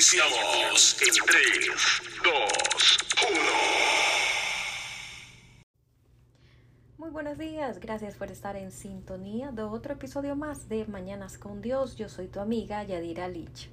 Iniciamos en 3, 2, 1. Muy buenos días, gracias por estar en sintonía de otro episodio más de Mañanas con Dios. Yo soy tu amiga Yadira Lich.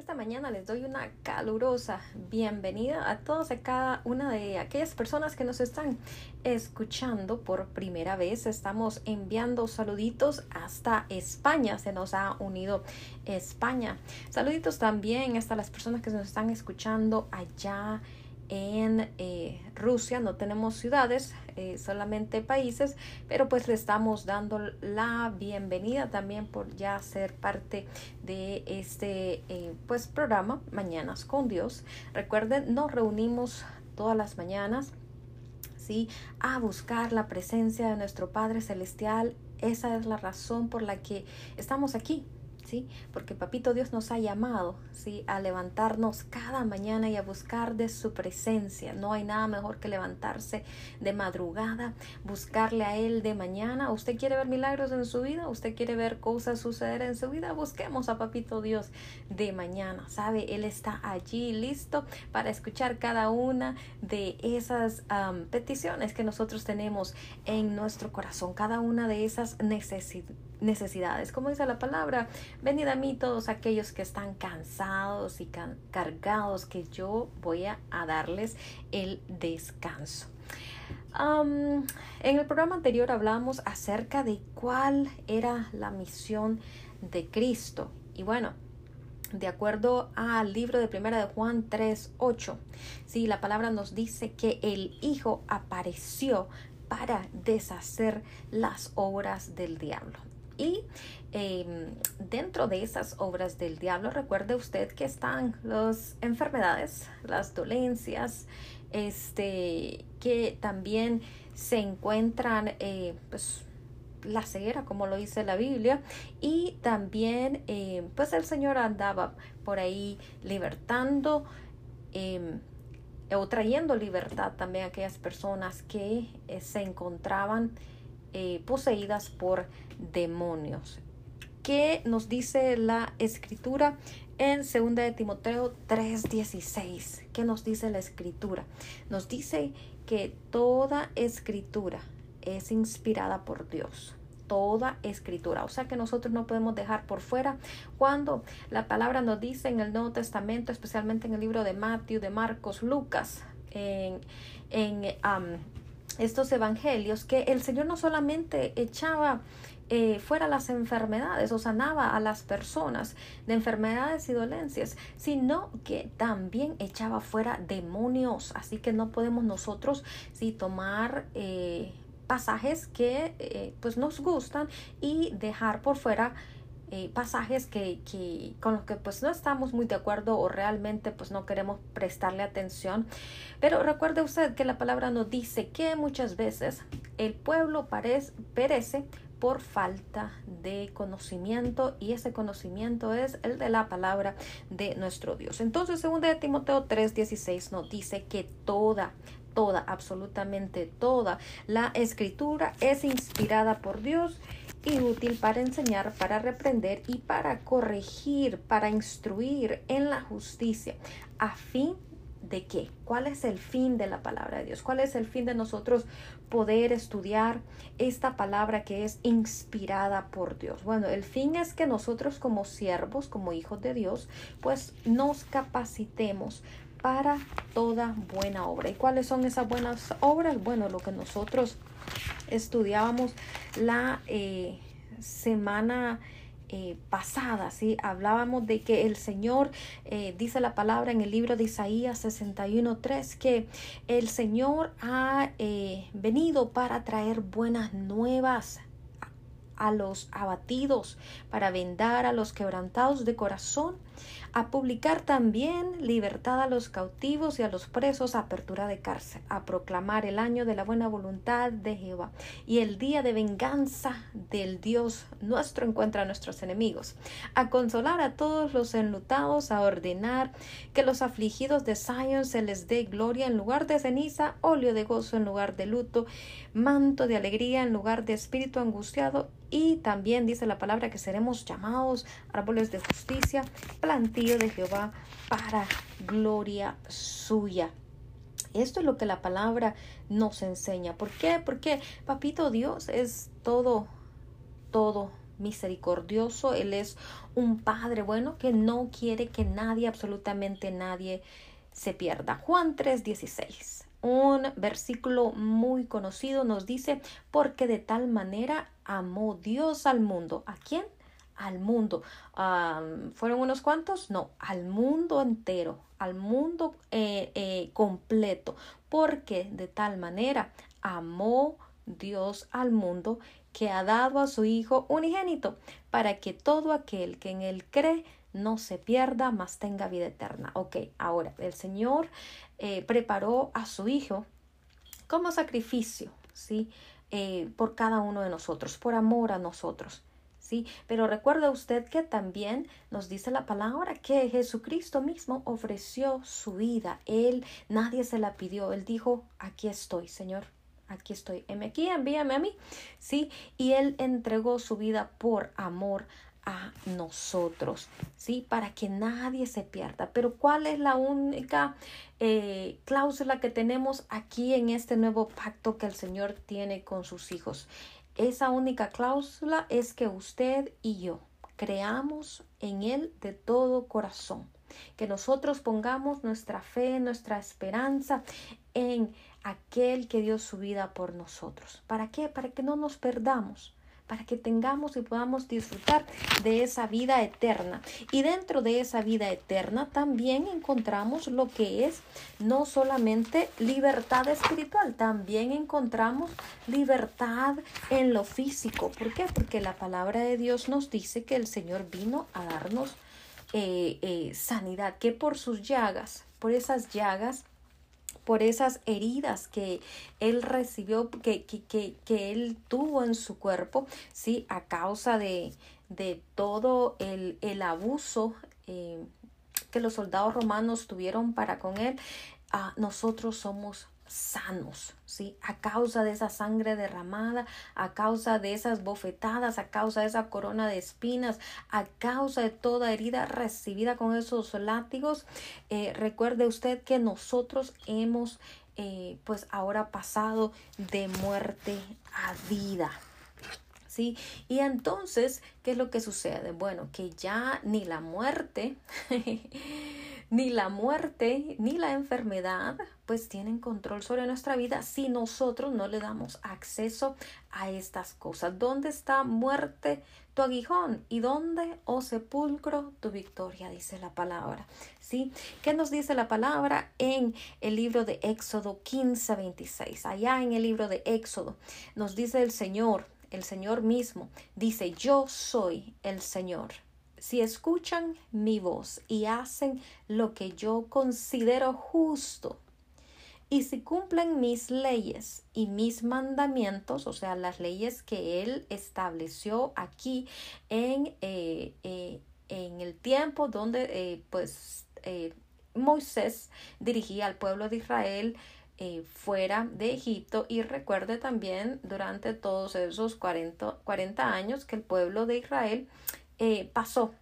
Esta mañana les doy una calurosa bienvenida a todos y cada una de aquellas personas que nos están escuchando por primera vez. Estamos enviando saluditos hasta España. Se nos ha unido España. Saluditos también hasta las personas que nos están escuchando allá en eh, Rusia no tenemos ciudades, eh, solamente países, pero pues le estamos dando la bienvenida también por ya ser parte de este eh, pues programa Mañanas con Dios. Recuerden, nos reunimos todas las mañanas, ¿sí? A buscar la presencia de nuestro Padre Celestial. Esa es la razón por la que estamos aquí porque Papito Dios nos ha llamado, ¿sí? A levantarnos cada mañana y a buscar de su presencia. No hay nada mejor que levantarse de madrugada, buscarle a Él de mañana. ¿Usted quiere ver milagros en su vida? ¿Usted quiere ver cosas suceder en su vida? Busquemos a Papito Dios de mañana, ¿sabe? Él está allí listo para escuchar cada una de esas peticiones que nosotros tenemos en nuestro corazón, cada una de esas necesidades necesidades. Como dice la palabra, venid a mí todos aquellos que están cansados y cargados, que yo voy a, darles el descanso. en el programa anterior hablamos acerca de cuál era la misión de Cristo. Y bueno, de acuerdo al libro de Primera de Juan 3, 8, sí, la palabra nos dice que el Hijo apareció para deshacer las obras del diablo. Y em, dentro de esas obras del diablo, recuerde usted que están las enfermedades, las dolencias, este, que también se encuentran, eh, pues, la ceguera, como lo dice la Biblia, y también, eh, pues, el Señor andaba por ahí libertando em, o trayendo libertad también a aquellas personas que eh, se encontraban poseídas por demonios. ¿Qué nos dice la escritura en 2 de Timoteo 3:16? ¿Qué nos dice la escritura? Nos dice que toda escritura es inspirada por Dios toda escritura. O sea que nosotros no podemos dejar por fuera cuando la palabra nos dice en el Nuevo Testamento, especialmente en el libro de Mateo, de Marcos, Lucas, en, en estos evangelios, que el Señor no solamente echaba eh, fuera las enfermedades o sanaba a las personas de enfermedades y dolencias, sino que también echaba fuera demonios. Así que no podemos nosotros sí tomar eh, pasajes que eh, pues nos gustan y dejar por fuera pasajes que, que, con los que pues no estamos muy de acuerdo o realmente pues no queremos prestarle atención. Pero recuerde usted que la palabra nos dice que muchas veces el pueblo parece, perece por falta de conocimiento y ese conocimiento es el de la palabra de nuestro Dios. Entonces, según de Timoteo 3:16 nos dice que toda toda, absolutamente toda la escritura es inspirada por Dios y útil para enseñar, para reprender y para corregir, para instruir en la justicia, a fin de qué? ¿Cuál es el fin de la palabra de Dios? ¿Cuál es el fin de nosotros poder estudiar esta palabra que es inspirada por Dios? Bueno, el fin es que nosotros como siervos, como hijos de Dios, pues nos capacitemos para toda buena obra. ¿Y cuáles son esas buenas obras? Bueno, lo que nosotros estudiábamos la eh, semana eh, pasada, ¿sí? Hablábamos de que el Señor, eh, dice la palabra en el libro de Isaías 61.3, que el Señor ha venido para traer buenas nuevas a los abatidos, para vendar a los quebrantados de corazón a publicar también libertad a los cautivos y a los presos, apertura de cárcel, a proclamar el año de la buena voluntad de Jehová y el día de venganza del Dios nuestro encuentra a nuestros enemigos, a consolar a todos los enlutados, a ordenar que los afligidos de Sion se les dé gloria en lugar de ceniza, óleo de gozo en lugar de luto, manto de alegría en lugar de espíritu angustiado y también dice la palabra que seremos llamados árboles de justicia, plantillo de Jehová para gloria suya. Esto es lo que la palabra nos enseña. ¿Por qué? Porque Papito Dios es todo, todo misericordioso. Él es un Padre bueno que no quiere que nadie, absolutamente nadie, se pierda. Juan 3:16 un versículo muy conocido nos dice, porque de tal manera amó Dios al mundo. ¿A quién? Al mundo. ¿Fueron unos cuantos? No, al mundo entero, al mundo eh, eh, completo, porque de tal manera amó Dios al mundo que ha dado a su Hijo unigénito, para que todo aquel que en él cree no se pierda, mas tenga vida eterna. Ok, ahora el Señor eh, preparó a su Hijo como sacrificio, ¿sí? Por cada uno de nosotros, por amor a nosotros. Pero recuerda usted que también nos dice la palabra que Jesucristo mismo ofreció su vida. Él, nadie se la pidió. Él dijo, aquí estoy, Señor, aquí estoy. Heme aquí, envíame a mí. ¿Sí? Y Él entregó su vida por amor a nosotros, ¿sí? Para que nadie se pierda. Pero ¿cuál es la única eh, cláusula que tenemos aquí en este nuevo pacto que el Señor tiene con sus hijos? Esa única cláusula es que usted y yo creamos en Él de todo corazón. Que nosotros pongamos nuestra fe, nuestra esperanza en aquel que dio su vida por nosotros. ¿Para qué? Para que no nos perdamos para que tengamos y podamos disfrutar de esa vida eterna. Y dentro de esa vida eterna también encontramos lo que es no solamente libertad espiritual, también encontramos libertad en lo físico. ¿Por qué? Porque la palabra de Dios nos dice que el Señor vino a darnos eh, eh, sanidad, que por sus llagas, por esas llagas, por esas heridas que él recibió, que, que, que, él tuvo en su cuerpo, ¿sí? A causa de, de todo el, el abuso eh, que los soldados romanos tuvieron para con él, ah, nosotros somos sanos, ¿sí? A causa de esa sangre derramada, a causa de esas bofetadas, a causa de esa corona de espinas, a causa de toda herida recibida con esos látigos. Eh, recuerde usted que nosotros hemos, eh, pues ahora pasado de muerte a vida. ¿Sí? Y entonces, ¿qué es lo que sucede? Bueno, que ya ni la muerte ni la muerte, ni la enfermedad, pues tienen control sobre nuestra vida si nosotros no le damos acceso a estas cosas. ¿Dónde está muerte tu aguijón? ¿Y dónde, oh sepulcro, tu victoria? Dice la palabra. ¿Sí? ¿Qué nos dice la palabra en el libro de Éxodo 15, 26? Allá en el libro de Éxodo nos dice el Señor, el Señor mismo, dice, yo soy el Señor. Si escuchan mi voz y hacen lo que yo considero justo, y si cumplen mis leyes y mis mandamientos, o sea, las leyes que Él estableció aquí en, eh, eh, en el tiempo donde eh, pues Moisés dirigía al pueblo de Israel fuera de Egipto y recuerde también durante todos esos 40, 40 años que el pueblo de Israel eh, pasó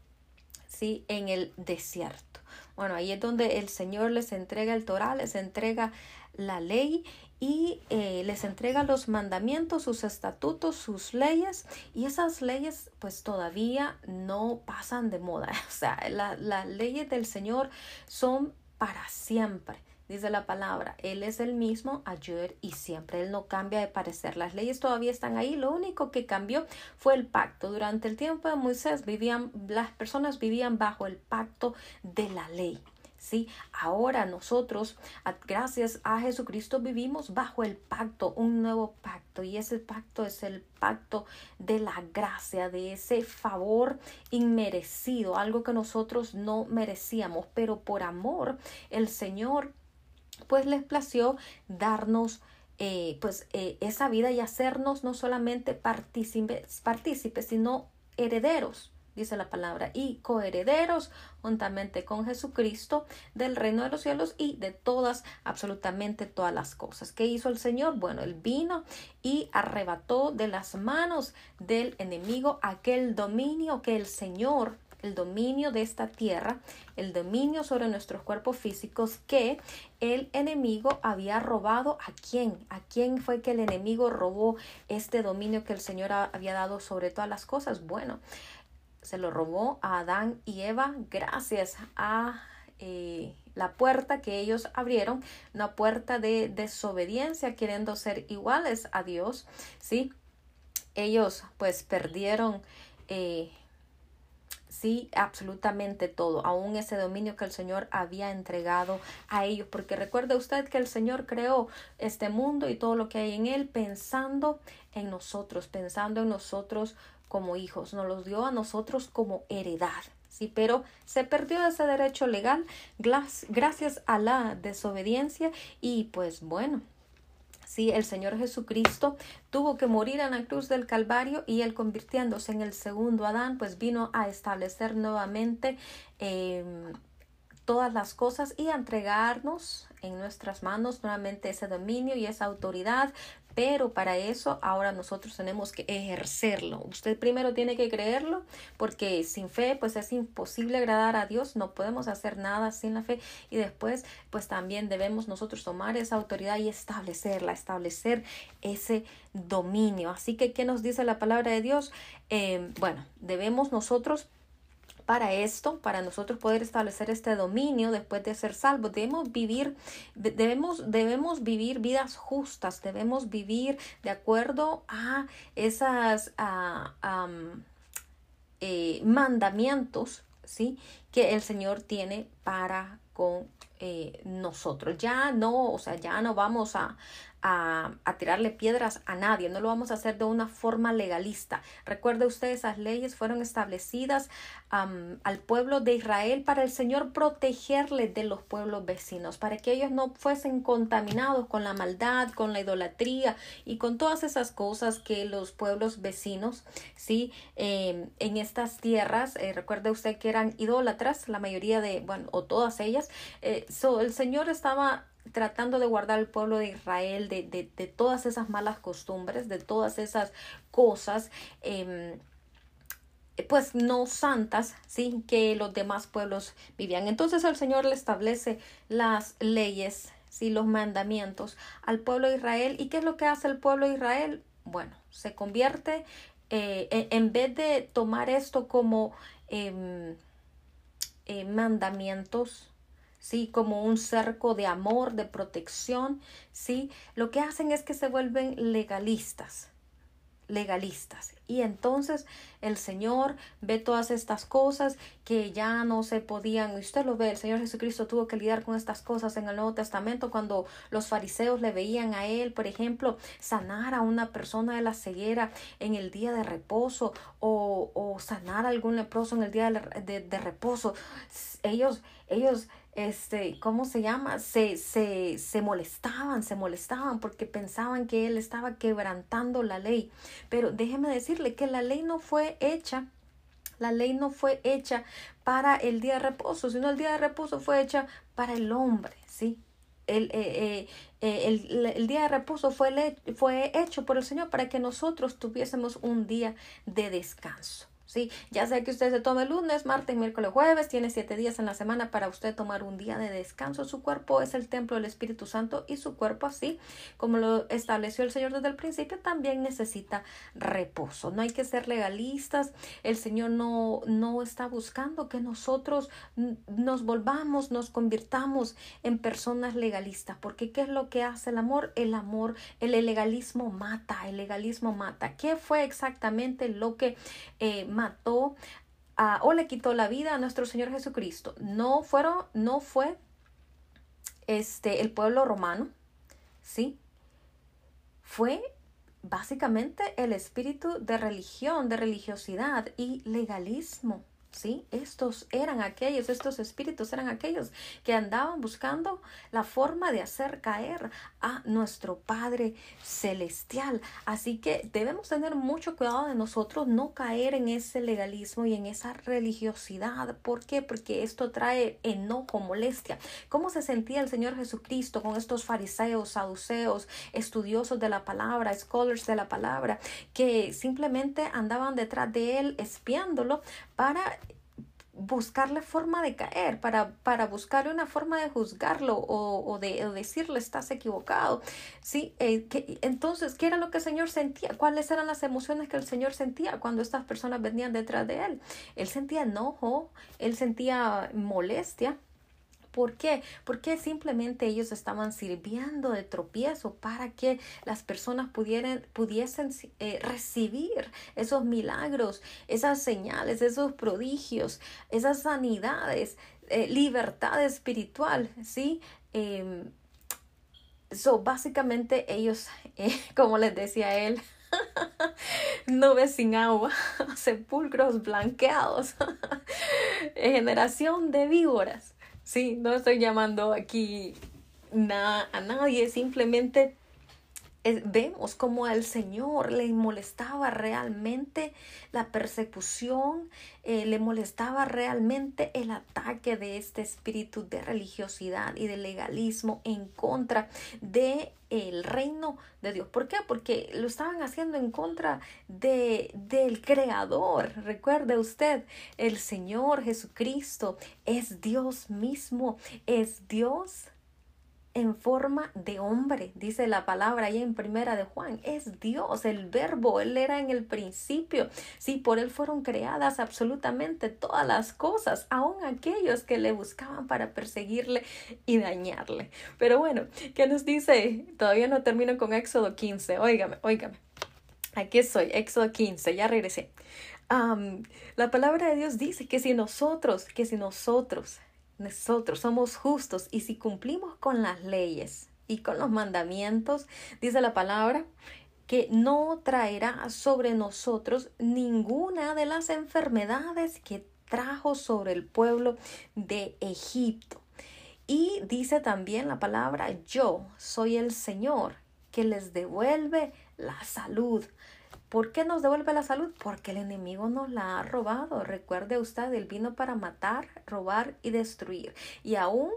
¿sí? en el desierto. Bueno, ahí es donde el Señor les entrega el Torah, les entrega la ley y eh, les entrega los mandamientos, sus estatutos, sus leyes y esas leyes pues todavía no pasan de moda. O sea, las leyes del Señor son para siempre dice la palabra, Él es el mismo ayer y siempre, Él no cambia de parecer, las leyes todavía están ahí, lo único que cambió fue el pacto. Durante el tiempo de Moisés vivían, las personas vivían bajo el pacto de la ley. ¿sí? Ahora nosotros, gracias a Jesucristo, vivimos bajo el pacto, un nuevo pacto. Y ese pacto es el pacto de la gracia, de ese favor inmerecido, algo que nosotros no merecíamos, pero por amor el Señor pues les plació darnos eh, pues eh, esa vida y hacernos no solamente partícipes, partícipes, sino herederos dice la palabra, y coherederos juntamente con Jesucristo del reino de los cielos y de todas, absolutamente todas las cosas. ¿Qué hizo el Señor? Bueno, él vino y arrebató de las manos del enemigo aquel dominio que el Señor el dominio de esta tierra, el dominio sobre nuestros cuerpos físicos que el enemigo había robado a quién, a quién fue que el enemigo robó este dominio que el Señor había dado sobre todas las cosas. Bueno, se lo robó a Adán y Eva gracias a eh, la puerta que ellos abrieron, una puerta de desobediencia, queriendo ser iguales a Dios, ¿sí? Ellos pues perdieron, eh, sí, absolutamente todo, aún ese dominio que el Señor había entregado a ellos, porque recuerde usted que el Señor creó este mundo y todo lo que hay en él pensando en nosotros, pensando en nosotros como hijos, nos los dio a nosotros como heredad. Sí, pero se perdió ese derecho legal gracias a la desobediencia y pues bueno, El Señor Jesucristo tuvo que morir en la cruz del Calvario y él convirtiéndose en el segundo Adán, pues vino a establecer nuevamente em, todas las cosas y a entregarnos en nuestras manos nuevamente ese dominio y esa autoridad pero para eso ahora nosotros tenemos que ejercerlo. Usted primero tiene que creerlo porque sin fe pues es imposible agradar a Dios, no podemos hacer nada sin la fe y después pues también debemos nosotros tomar esa autoridad y establecerla, establecer ese dominio. Así que, ¿qué nos dice la palabra de Dios? Eh, bueno, debemos nosotros para esto, para nosotros poder establecer este dominio después de ser salvos, debemos vivir, debemos, debemos vivir vidas justas, debemos vivir de acuerdo a esas eh, mandamientos, ¿sí? Que el Señor tiene para con eh, nosotros. Ya no, o sea, ya no vamos a, a, tirarle piedras a nadie, no lo vamos a hacer de una forma legalista. Recuerde usted, esas leyes fueron establecidas al pueblo de Israel para el Señor protegerle de los pueblos vecinos, para que ellos no fuesen contaminados con la maldad, con la idolatría y con todas esas cosas que los pueblos vecinos, sí, em, en estas tierras, eh, recuerde usted que eran idólatras, la mayoría de, bueno, o todas ellas, eh, el Señor estaba tratando de guardar el pueblo de Israel de, de, de todas esas malas costumbres, de todas esas cosas. Eh, pues no santas, sí, que los demás pueblos vivían. Entonces el Señor le establece las leyes, sí, los mandamientos al pueblo de Israel. ¿Y qué es lo que hace el pueblo de Israel? Bueno, se convierte, eh, en vez de tomar esto como eh, eh, mandamientos, ¿sí? Como un cerco de amor, de protección, ¿sí? Lo que hacen es que se vuelven legalistas, legalistas. Y entonces el Señor ve todas estas cosas que ya no se podían, usted lo ve, el Señor Jesucristo tuvo que lidiar con estas cosas en el Nuevo Testamento cuando los fariseos le veían a él, por ejemplo, sanar a una persona de la ceguera en el día de reposo o, o sanar a algún leproso en el día de, de reposo. Ellos, ellos este, ¿cómo se llama? Se, se, se molestaban, se molestaban porque pensaban que él estaba quebrantando la ley. Pero déjeme decirle que la ley no fue hecha la ley no fue hecha para el día de reposo, sino el día de reposo fue hecha para el hombre, ¿sí? El, eh, eh, eh, el, el, día de reposo fue, fue hecho por el Señor para que nosotros tuviésemos un día de descanso. ¿Sí? Ya sea que usted se tome lunes, martes, miércoles, jueves, tiene siete días en la semana para usted tomar un día de descanso. Su cuerpo es el templo del Espíritu Santo y su cuerpo así, como lo estableció el Señor desde el principio, también necesita reposo. No hay que ser legalistas. El Señor no, no está buscando que nosotros nos volvamos, nos convirtamos en personas legalistas, porque ¿qué es lo que hace el amor? El amor, el legalismo mata, el legalismo mata. ¿Qué fue exactamente lo que eh, mató o le quitó la vida a nuestro Señor Jesucristo. No fueron, no fue este, el pueblo romano, ¿sí? Fue básicamente el espíritu de religión, de religiosidad y legalismo. Estos eran aquellos, estos espíritus eran aquellos que andaban buscando la forma de hacer caer a nuestro Padre Celestial. Así que debemos tener mucho cuidado de nosotros no caer en ese legalismo y en esa religiosidad. ¿Por qué? Porque esto trae enojo, molestia. ¿Cómo se sentía el Señor Jesucristo con estos fariseos, saduceos, estudiosos de la palabra, scholars de la palabra, que simplemente andaban detrás de él espiándolo para buscarle forma de caer, para, para buscarle una forma de juzgarlo o, de, decirle estás equivocado. ¿sí? Eh, que, entonces, ¿qué era lo que el Señor sentía? ¿Cuáles eran las emociones que el Señor sentía cuando estas personas venían detrás de Él? Él sentía enojo, él sentía molestia. ¿Por qué? Porque simplemente ellos estaban sirviendo de tropiezo para que las personas pudieran, pudiesen eh, recibir esos milagros, esas señales, esos prodigios, esas sanidades, eh, libertad espiritual, ¿sí? Eh, so, básicamente ellos, eh, como les decía él, nubes sin agua, sepulcros blanqueados, generación de víboras. Sí, no estoy llamando aquí a nadie, simplemente vemos como al Señor le molestaba realmente la persecución, eh, le molestaba realmente el ataque de este espíritu de religiosidad y de legalismo en contra de el reino de Dios. ¿Por qué? Porque lo estaban haciendo en contra de, del Creador. Recuerde usted, el Señor Jesucristo es Dios mismo, es Dios en forma de hombre, dice la palabra ahí en primera de Juan, es Dios, el verbo, Él era en el principio, sí, por Él fueron creadas absolutamente todas las cosas, aun aquellos que le buscaban para perseguirle y dañarle. Pero bueno, ¿qué nos dice? Todavía no termino con Éxodo 15, óigame, óigame. Aquí estoy, Éxodo 15, ya regresé. la palabra de Dios dice que si nosotros, que si nosotros nosotros somos justos y si cumplimos con las leyes y con los mandamientos, dice la palabra, que no traerá sobre nosotros ninguna de las enfermedades que trajo sobre el pueblo de Egipto. Y dice también la palabra, yo soy el Señor que les devuelve la salud ¿Por qué nos devuelve la salud? Porque el enemigo nos la ha robado. Recuerde usted, él vino para matar, robar y destruir. Y aún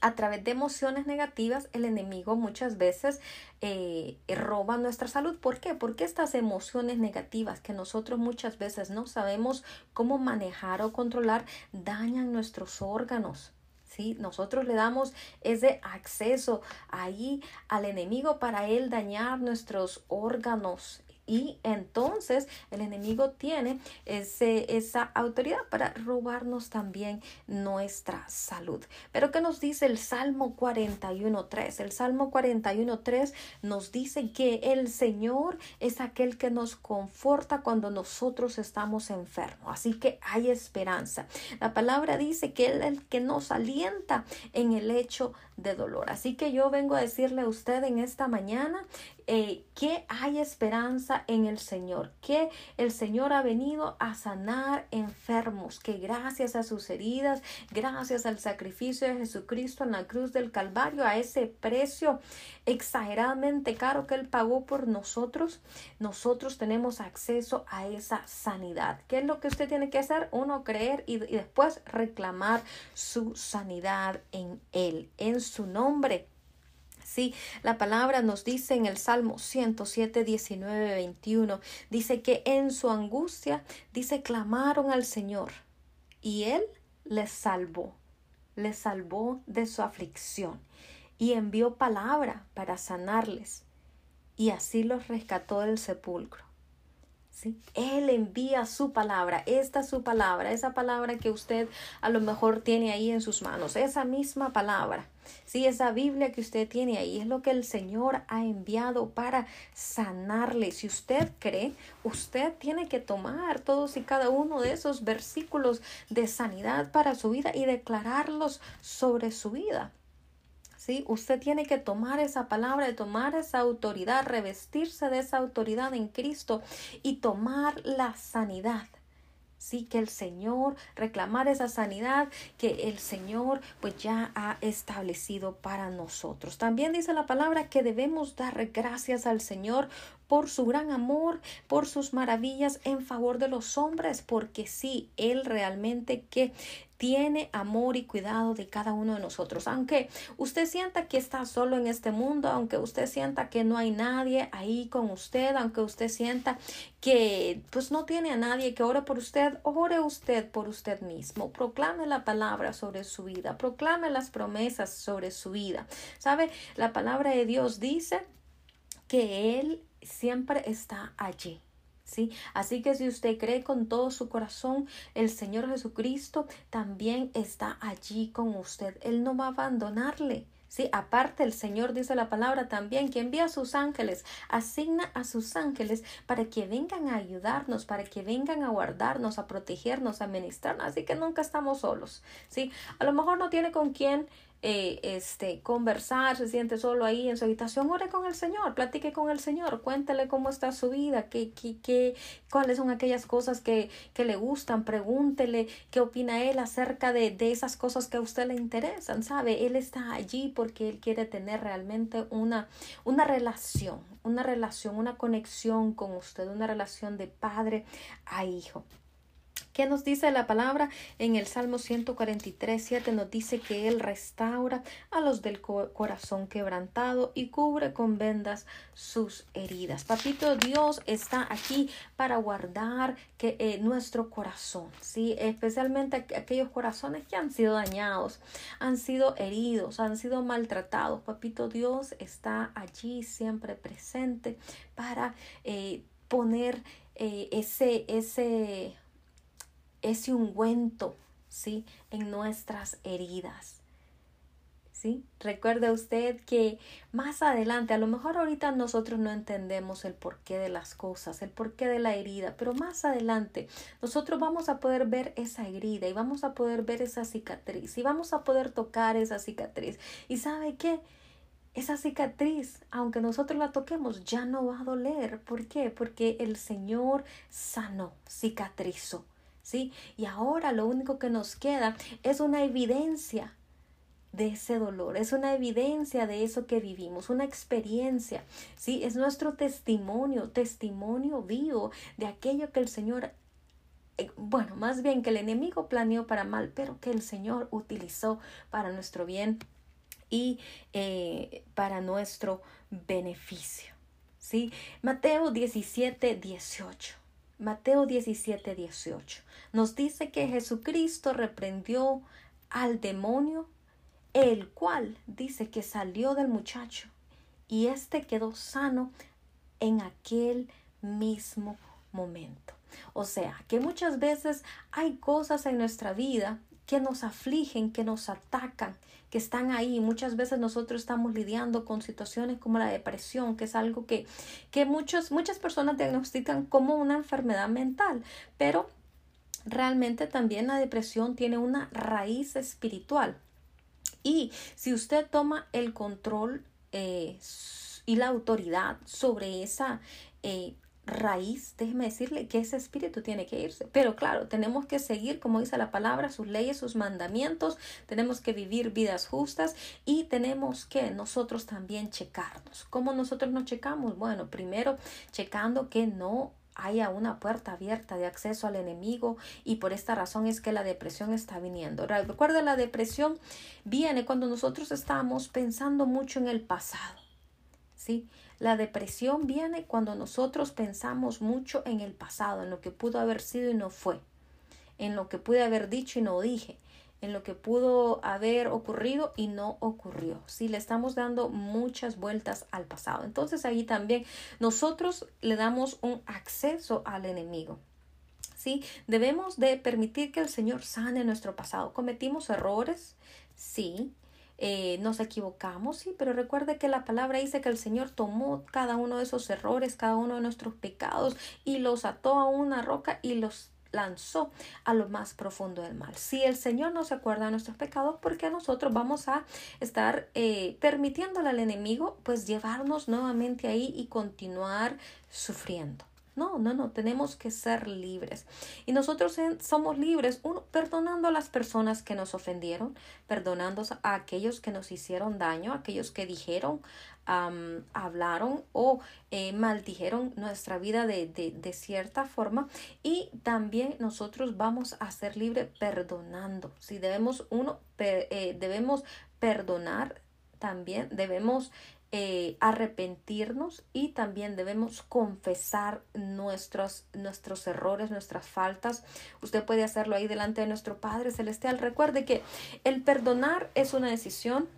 a través de emociones negativas, el enemigo muchas veces eh, roba nuestra salud. ¿Por qué? Porque estas emociones negativas que nosotros muchas veces no sabemos cómo manejar o controlar dañan nuestros órganos. ¿Sí? Nosotros le damos ese acceso ahí al enemigo para él dañar nuestros órganos y entonces el enemigo tiene ese, esa autoridad para robarnos también nuestra salud. Pero ¿qué nos dice el Salmo 41.3? El Salmo 41.3 nos dice que el Señor es aquel que nos conforta cuando nosotros estamos enfermos. Así que hay esperanza. La palabra dice que Él es el que nos alienta en el hecho de dolor. Así que yo vengo a decirle a usted en esta mañana eh, que hay esperanza en el Señor, que el Señor ha venido a sanar enfermos, que gracias a sus heridas, gracias al sacrificio de Jesucristo en la cruz del Calvario, a ese precio exageradamente caro que Él pagó por nosotros, nosotros tenemos acceso a esa sanidad. ¿Qué es lo que usted tiene que hacer? Uno, creer y, y después reclamar su sanidad en Él, en su nombre. Sí, la palabra nos dice en el Salmo 107, 19, 21, dice que en su angustia, dice, clamaron al Señor y Él les salvó, les salvó de su aflicción y envió palabra para sanarles y así los rescató del sepulcro. ¿Sí? Él envía su palabra, esta es su palabra, esa palabra que usted a lo mejor tiene ahí en sus manos, esa misma palabra. Sí, esa Biblia que usted tiene ahí es lo que el Señor ha enviado para sanarle. Si usted cree, usted tiene que tomar todos y cada uno de esos versículos de sanidad para su vida y declararlos sobre su vida. Usted tiene que tomar esa palabra, tomar esa autoridad, revestirse de esa autoridad en Cristo y tomar la sanidad. Sí, que el Señor, reclamar esa sanidad que el Señor pues ya ha establecido para nosotros. También dice la palabra que debemos dar gracias al Señor por su gran amor, por sus maravillas en favor de los hombres, porque sí, Él realmente que tiene amor y cuidado de cada uno de nosotros. Aunque usted sienta que está solo en este mundo, aunque usted sienta que no hay nadie ahí con usted, aunque usted sienta que pues no tiene a nadie que ore por usted, ore usted por usted mismo. Proclame la palabra sobre su vida, proclame las promesas sobre su vida. ¿Sabe? La palabra de Dios dice que Él siempre está allí. ¿Sí? Así que si usted cree con todo su corazón, el Señor Jesucristo también está allí con usted. Él no va a abandonarle. Sí, aparte el Señor dice la palabra también que envía a sus ángeles, asigna a sus ángeles para que vengan a ayudarnos, para que vengan a guardarnos, a protegernos, a ministrarnos. Así que nunca estamos solos. Sí, a lo mejor no tiene con quién eh, este, conversar, se siente solo ahí en su habitación, ore con el Señor, platique con el Señor, cuéntele cómo está su vida, qué, qué, qué, cuáles son aquellas cosas que, que le gustan, pregúntele qué opina él acerca de, de esas cosas que a usted le interesan, ¿sabe? Él está allí porque él quiere tener realmente una, una relación, una relación, una conexión con usted, una relación de padre a hijo. ¿Qué nos dice la palabra? En el Salmo 143, 7 nos dice que Él restaura a los del corazón quebrantado y cubre con vendas sus heridas. Papito Dios está aquí para guardar que, eh, nuestro corazón, ¿sí? especialmente aquellos corazones que han sido dañados, han sido heridos, han sido maltratados. Papito Dios está allí siempre presente para eh, poner eh, ese, ese ese ungüento, ¿sí? En nuestras heridas. ¿Sí? Recuerde usted que más adelante, a lo mejor ahorita nosotros no entendemos el porqué de las cosas, el porqué de la herida, pero más adelante nosotros vamos a poder ver esa herida y vamos a poder ver esa cicatriz y vamos a poder tocar esa cicatriz. ¿Y sabe qué? Esa cicatriz, aunque nosotros la toquemos, ya no va a doler. ¿Por qué? Porque el Señor sanó, cicatrizó. ¿Sí? Y ahora lo único que nos queda es una evidencia de ese dolor, es una evidencia de eso que vivimos, una experiencia, ¿sí? Es nuestro testimonio, testimonio vivo de aquello que el Señor eh, bueno, más bien que el enemigo planeó para mal, pero que el Señor utilizó para nuestro bien y eh, para nuestro beneficio. ¿sí? Mateo 17, 18. Mateo 17, 18 nos dice que Jesucristo reprendió al demonio, el cual dice que salió del muchacho y éste quedó sano en aquel mismo momento. O sea, que muchas veces hay cosas en nuestra vida que nos afligen, que nos atacan, que están ahí. Muchas veces nosotros estamos lidiando con situaciones como la depresión, que es algo que, que muchos, muchas personas diagnostican como una enfermedad mental, pero realmente también la depresión tiene una raíz espiritual. Y si usted toma el control eh, y la autoridad sobre esa eh, raíz, déjeme decirle que ese espíritu tiene que irse. Pero claro, tenemos que seguir, como dice la palabra, sus leyes, sus mandamientos, tenemos que vivir vidas justas y tenemos que nosotros también checarnos. ¿Cómo nosotros nos checamos? Bueno, primero checando que no haya una puerta abierta de acceso al enemigo y por esta razón es que la depresión está viniendo. Recuerda, la depresión viene cuando nosotros estamos pensando mucho en el pasado. ¿sí? La depresión viene cuando nosotros pensamos mucho en el pasado, en lo que pudo haber sido y no fue, en lo que pude haber dicho y no dije, en lo que pudo haber ocurrido y no ocurrió. Si le estamos dando muchas vueltas al pasado. Entonces ahí también nosotros le damos un acceso al enemigo. ¿Sí? Debemos de permitir que el Señor sane nuestro pasado. ¿Cometimos errores? Sí. Eh, nos equivocamos, sí, pero recuerde que la palabra dice que el Señor tomó cada uno de esos errores, cada uno de nuestros pecados y los ató a una roca y los lanzó a lo más profundo del mal. Si el Señor no se acuerda de nuestros pecados, porque nosotros vamos a estar eh, permitiéndole al enemigo pues llevarnos nuevamente ahí y continuar sufriendo. No, no, no, tenemos que ser libres. Y nosotros somos libres, uno, perdonando a las personas que nos ofendieron, perdonando a aquellos que nos hicieron daño, aquellos que dijeron, hablaron o eh, maldijeron nuestra vida de, de, cierta forma. Y también nosotros vamos a ser libres perdonando. Si debemos, uno, eh, debemos perdonar también debemos eh, arrepentirnos y también debemos confesar nuestros, nuestros errores, nuestras faltas. Usted puede hacerlo ahí delante de nuestro Padre Celestial. Recuerde que el perdonar es una decisión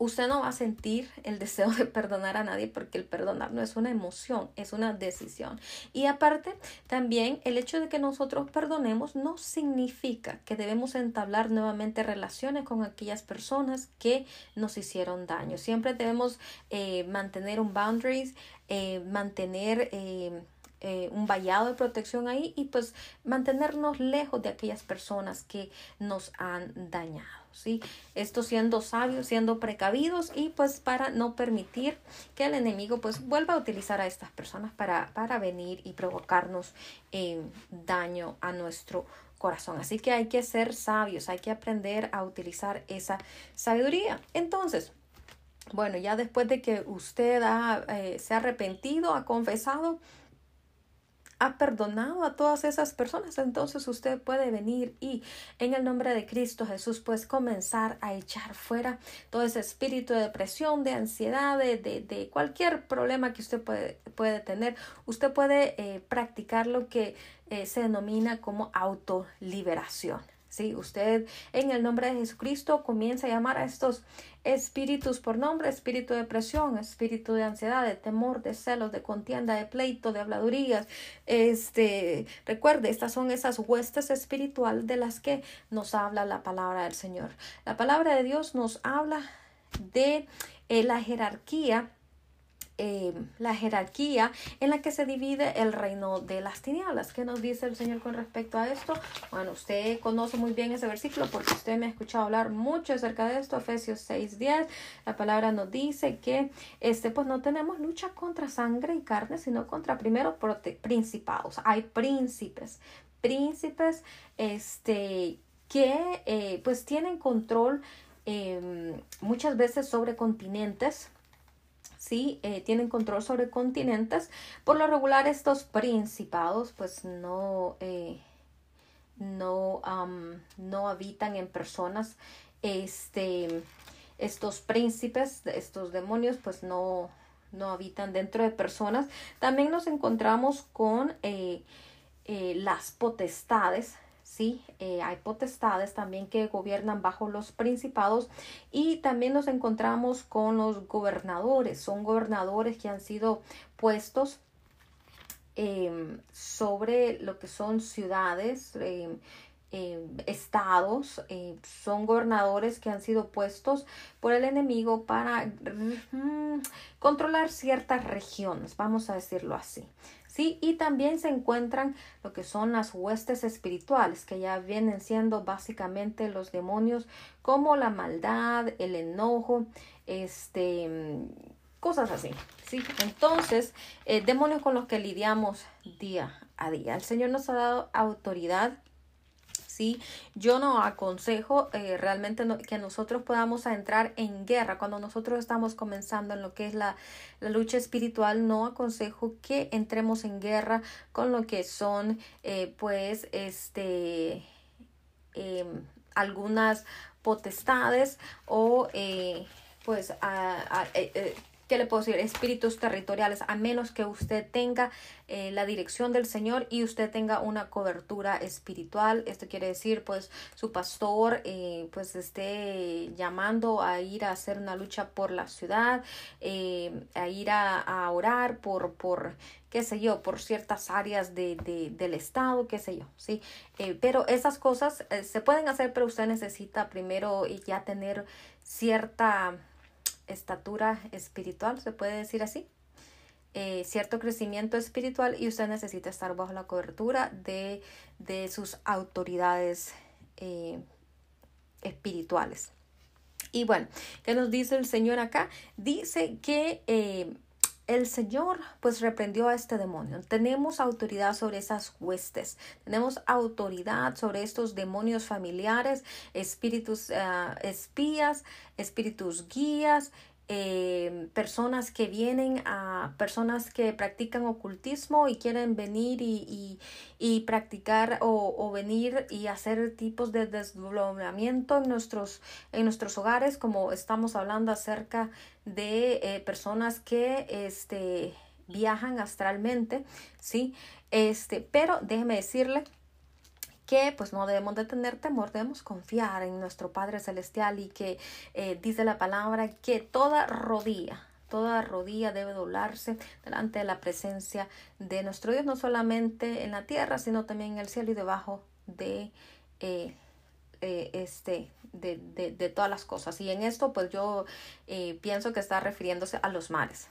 usted no va a sentir el deseo de perdonar a nadie porque el perdonar no es una emoción, es una decisión. Y aparte, también el hecho de que nosotros perdonemos no significa que debemos entablar nuevamente relaciones con aquellas personas que nos hicieron daño. Siempre debemos eh, mantener un boundaries, eh, mantener... Eh, un vallado de protección ahí y pues mantenernos lejos de aquellas personas que nos han dañado. ¿Sí? Esto siendo sabios, siendo precavidos y pues para no permitir que el enemigo pues vuelva a utilizar a estas personas para, para venir y provocarnos eh, daño a nuestro corazón. Así que hay que ser sabios, hay que aprender a utilizar esa sabiduría. Entonces, bueno, ya después de que usted ha, eh, se ha arrepentido, ha confesado, ha perdonado a todas esas personas, entonces usted puede venir y en el nombre de Cristo Jesús pues comenzar a echar fuera todo ese espíritu de depresión, de ansiedad, de, de, cualquier problema que usted puede, puede tener. Usted puede eh, practicar lo que eh, se denomina como autoliberación. ¿sí? Usted en el nombre de Jesucristo comienza a llamar a estos espíritus por nombre, espíritu de depresión, espíritu de ansiedad, de temor, de celos, de contienda, de pleito, de habladurías. Este, recuerde, estas son esas huestes espirituales de las que nos habla la palabra del Señor. La palabra de Dios nos habla de eh, la jerarquía eh, la jerarquía en la que se divide el reino de las tinieblas. ¿Qué nos dice el Señor con respecto a esto? Bueno, usted conoce muy bien ese versículo porque usted me ha escuchado hablar mucho acerca de esto, Efesios 6:10. La palabra nos dice que este, pues no tenemos lucha contra sangre y carne, sino contra primero principados. Hay príncipes, príncipes este, que eh, pues tienen control em, muchas veces sobre continentes sí eh, tienen control sobre continentes. Por lo regular estos principados pues no, eh, no, no habitan en personas. Este, estos príncipes, estos demonios pues no, no habitan dentro de personas. También nos encontramos con eh, las potestades, ¿sí? Eh, hay potestades también que gobiernan bajo los principados y también nos encontramos con los gobernadores. Son gobernadores que han sido puestos em, sobre lo que son ciudades, em, em, estados, son gobernadores que han sido puestos por el enemigo para controlar ciertas regiones, vamos a decirlo así. ¿sí? Y también se encuentran lo que son las huestes espirituales, que ya vienen siendo básicamente los demonios como la maldad, el enojo, este, cosas así, ¿sí? Entonces, eh, demonios con los que lidiamos día a día. El Señor nos ha dado autoridad yo no aconsejo eh, realmente que nosotros podamos entrar en guerra cuando nosotros estamos comenzando en lo que es la, lucha espiritual. No aconsejo que entremos en guerra con lo que son, eh, pues, este, em, algunas potestades o, eh, pues, ¿qué le puedo decir? Espíritus territoriales, a menos que usted tenga eh, la dirección del Señor y usted tenga una cobertura espiritual. Esto quiere decir, pues, su pastor, eh, pues, esté llamando a ir a hacer una lucha por la ciudad, eh, a ir a, orar por, por, qué sé yo, por ciertas áreas de, del Estado, qué sé yo, ¿sí? pero esas cosas se pueden hacer, pero usted necesita primero ya tener cierta estatura espiritual, se puede decir así. Eh, cierto crecimiento espiritual y usted necesita estar bajo la cobertura de, de sus autoridades eh, espirituales. Y bueno, ¿qué nos dice el Señor acá? Dice que eh, el Señor pues reprendió a este demonio. Tenemos autoridad sobre esas huestes. Tenemos autoridad sobre estos demonios familiares, espíritus ah, espías, espíritus guías, eh, personas que vienen a personas que practican ocultismo y quieren venir y, y, practicar o, venir y hacer tipos de desdoblamiento en nuestros, en nuestros hogares, como estamos hablando acerca de eh, personas que este, viajan astralmente, ¿sí? Este, pero déjeme decirle que pues no debemos de tener temor, debemos confiar en nuestro Padre Celestial y que eh, dice la palabra que toda rodilla, toda rodilla debe doblarse delante de la presencia de nuestro Dios, no solamente en la tierra, sino también en el cielo y debajo de eh, eh, este de, de, de, todas las cosas. Y en esto, pues yo eh, pienso que está refiriéndose a los mares.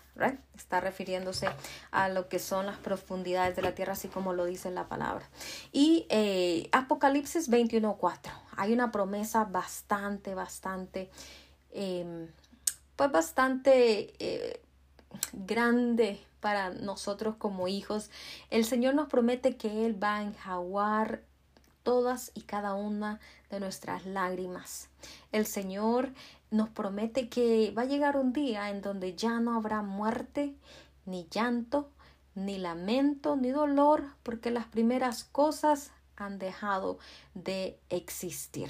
Está refiriéndose a lo que son las profundidades de la tierra, así como lo dice la palabra. Y eh, Apocalipsis 21.4. Hay una promesa bastante, bastante, em, pues bastante eh, grande para nosotros como hijos. El Señor nos promete que Él va a enjaguar todas y cada una de nuestras lágrimas. El Señor nos promete que va a llegar un día en donde ya no habrá muerte, ni llanto, ni lamento, ni dolor, porque las primeras cosas han dejado de existir.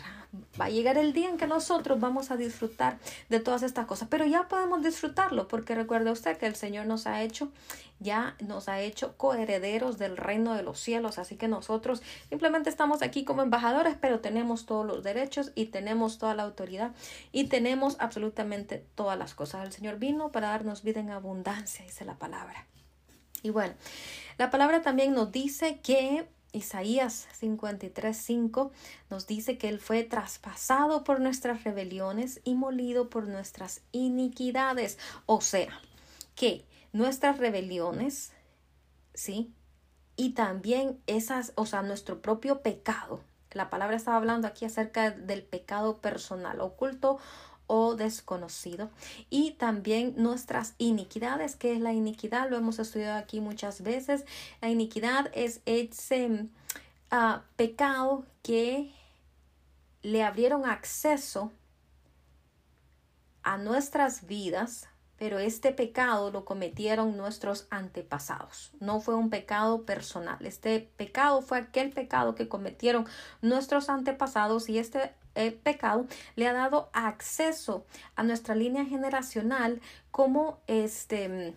Va a llegar el día en que nosotros vamos a disfrutar de todas estas cosas, pero ya podemos disfrutarlo porque recuerde usted que el Señor nos ha hecho, ya nos ha hecho coherederos del reino de los cielos, así que nosotros simplemente estamos aquí como embajadores, pero tenemos todos los derechos y tenemos toda la autoridad y tenemos absolutamente todas las cosas. El Señor vino para darnos vida en abundancia, dice la palabra. Y bueno, la palabra también nos dice que Isaías 53:5 nos dice que Él fue traspasado por nuestras rebeliones y molido por nuestras iniquidades. O sea, que nuestras rebeliones, ¿sí? Y también esas, o sea, nuestro propio pecado. La palabra estaba hablando aquí acerca del pecado personal, oculto o desconocido. Y también nuestras iniquidades, que es la iniquidad, lo hemos estudiado aquí muchas veces. La iniquidad es ese ah, pecado que le abrieron acceso a nuestras vidas pero este pecado lo cometieron nuestros antepasados. No fue un pecado personal. Este pecado fue aquel pecado que cometieron nuestros antepasados y este eh, pecado le ha dado acceso a nuestra línea generacional como este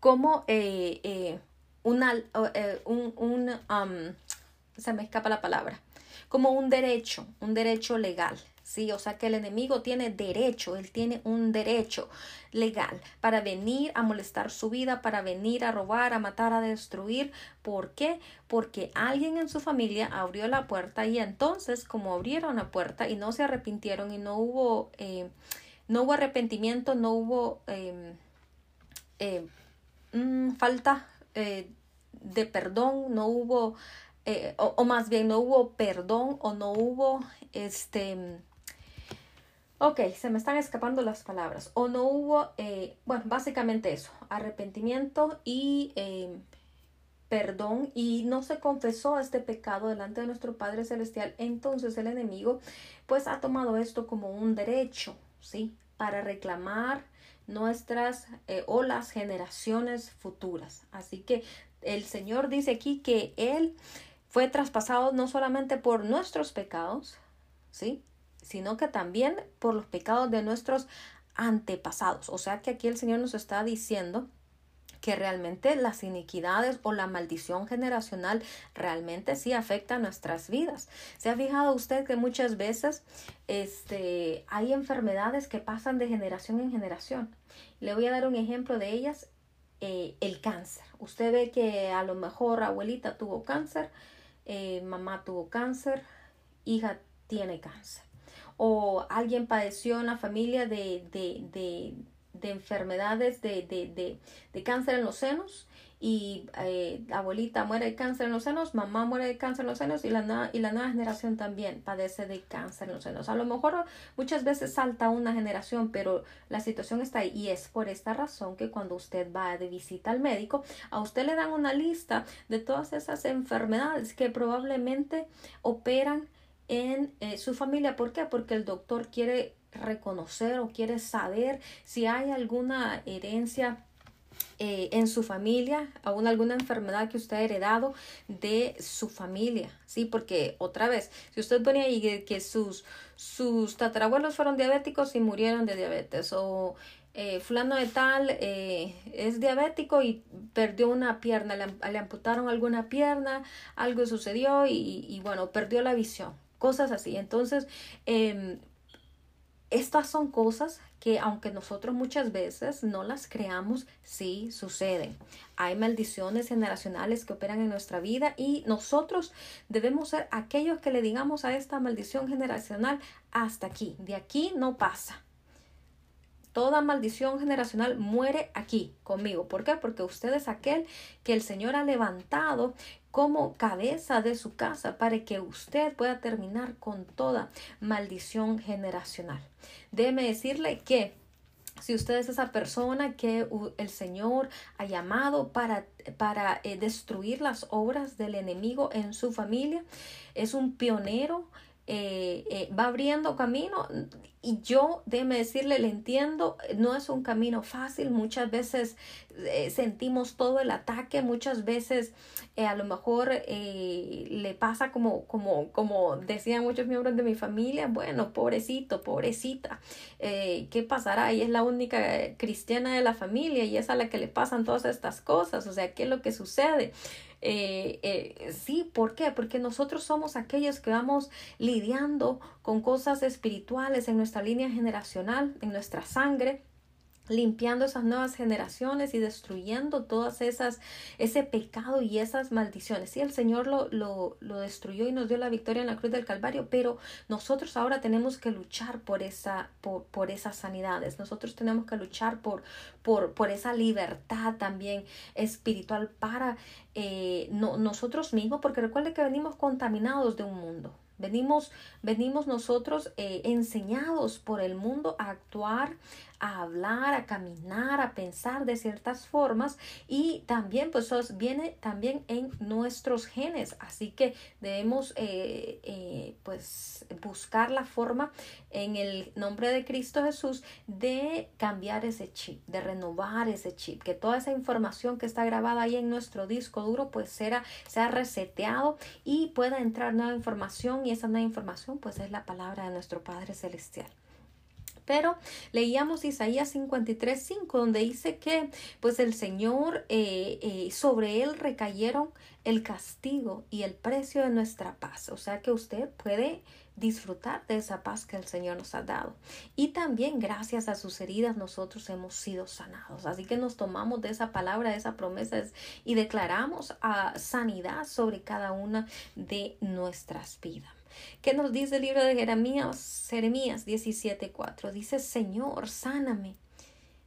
como eh, eh, un, un um, se me escapa la palabra como un derecho un derecho legal Sí, o sea que el enemigo tiene derecho, él tiene un derecho legal para venir a molestar su vida, para venir a robar, a matar, a destruir. ¿Por qué? Porque alguien en su familia abrió la puerta y entonces como abrieron la puerta y no se arrepintieron y no hubo, eh, no hubo arrepentimiento, no hubo em, eh, mm, falta eh, de perdón, no hubo, o, o más bien no hubo perdón o no hubo este Ok, se me están escapando las palabras. O no hubo, eh, bueno, básicamente eso, arrepentimiento y eh, perdón y no se confesó este pecado delante de nuestro Padre Celestial. Entonces el enemigo pues ha tomado esto como un derecho, ¿sí? Para reclamar nuestras eh, o las generaciones futuras. Así que el Señor dice aquí que Él fue traspasado no solamente por nuestros pecados, ¿sí? Sino que también por los pecados de nuestros antepasados. O sea que aquí el Señor nos está diciendo que realmente las iniquidades o la maldición generacional realmente sí afecta a nuestras vidas. ¿Se ha fijado usted que muchas veces este, hay enfermedades que pasan de generación en generación? Le voy a dar un ejemplo de ellas, eh, el cáncer. Usted ve que a lo mejor abuelita tuvo cáncer, eh, mamá tuvo cáncer, hija tiene cáncer. O alguien padeció en la familia de, de, de de enfermedades de, cáncer en los senos y eh, abuelita muere de cáncer en los senos, mamá muere de cáncer en los senos y la, y la nueva generación también padece de cáncer en los senos. A lo mejor muchas veces salta una generación, pero la situación está ahí y es por esta razón que cuando usted va de visita al médico, a usted le dan una lista de todas esas enfermedades que probablemente operan en eh, su familia. ¿Por qué? Porque el doctor quiere reconocer o quiere saber si hay alguna herencia eh, en su familia, alguna enfermedad que usted ha heredado de su familia, ¿sí? Porque otra vez, si usted pone ahí que, sus, sus tatarabuelos fueron diabéticos y murieron de diabetes, o eh, fulano de tal eh, es diabético y perdió una pierna, le, amputaron alguna pierna, algo sucedió y, y, bueno, perdió la visión, cosas así. Entonces, eh, estas son cosas que aunque nosotros muchas veces no las creamos, sí suceden. Hay maldiciones generacionales que operan en nuestra vida y nosotros debemos ser aquellos que le digamos a esta maldición generacional hasta aquí, de aquí no pasa. Toda maldición generacional muere aquí conmigo. ¿Por qué? Porque usted es aquel que el Señor ha levantado como cabeza de su casa para que usted pueda terminar con toda maldición generacional. Déjeme decirle que si usted es esa persona que el Señor ha llamado para, para eh, destruir las obras del enemigo en su familia, es un pionero eh, eh, va abriendo camino y yo, déjeme decirle, le entiendo, no es un camino fácil, muchas veces eh, sentimos todo el ataque, muchas veces a lo mejor le pasa como, como, como decían muchos miembros de mi familia, bueno, pobrecito, pobrecita, ¿qué pasará? Y es la única cristiana de la familia y es a la que le pasan todas estas cosas, o sea, ¿qué es lo que sucede? Eh, eh, sí, ¿por qué? Porque nosotros somos aquellos que vamos lidiando con cosas espirituales en nuestra línea generacional, en nuestra sangre limpiando esas nuevas generaciones y destruyendo todas esas ese pecado y esas maldiciones. Sí, el Señor lo, lo, lo, destruyó y nos dio la victoria en la cruz del Calvario, pero nosotros ahora tenemos que luchar por esa por, por esas sanidades. Nosotros tenemos que luchar por por, por esa libertad también espiritual para eh, no, nosotros mismos, porque recuerde que venimos contaminados de un mundo. Venimos, venimos nosotros eh, enseñados por el mundo a actuar, a hablar, a caminar, a pensar de ciertas formas y también pues eso viene también en nuestros genes. Así que debemos eh, eh, pues buscar la forma en el nombre de Cristo Jesús de cambiar ese chip, de renovar ese chip, que toda esa información que está grabada ahí en nuestro disco duro pues sea, sea reseteado y pueda entrar nueva información y esa nueva información pues es la palabra de nuestro Padre Celestial. Pero leíamos Isaías 53, 5, donde dice que pues el Señor eh, eh, sobre él recayeron el castigo y el precio de nuestra paz. O sea que usted puede disfrutar de esa paz que el Señor nos ha dado. Y también gracias a sus heridas nosotros hemos sido sanados. Así que nos tomamos de esa palabra, de esa promesa y declaramos a sanidad sobre cada una de nuestras vidas. ¿Qué nos dice el libro de Jeremías? Jeremías 17:4 dice, Señor, sáname.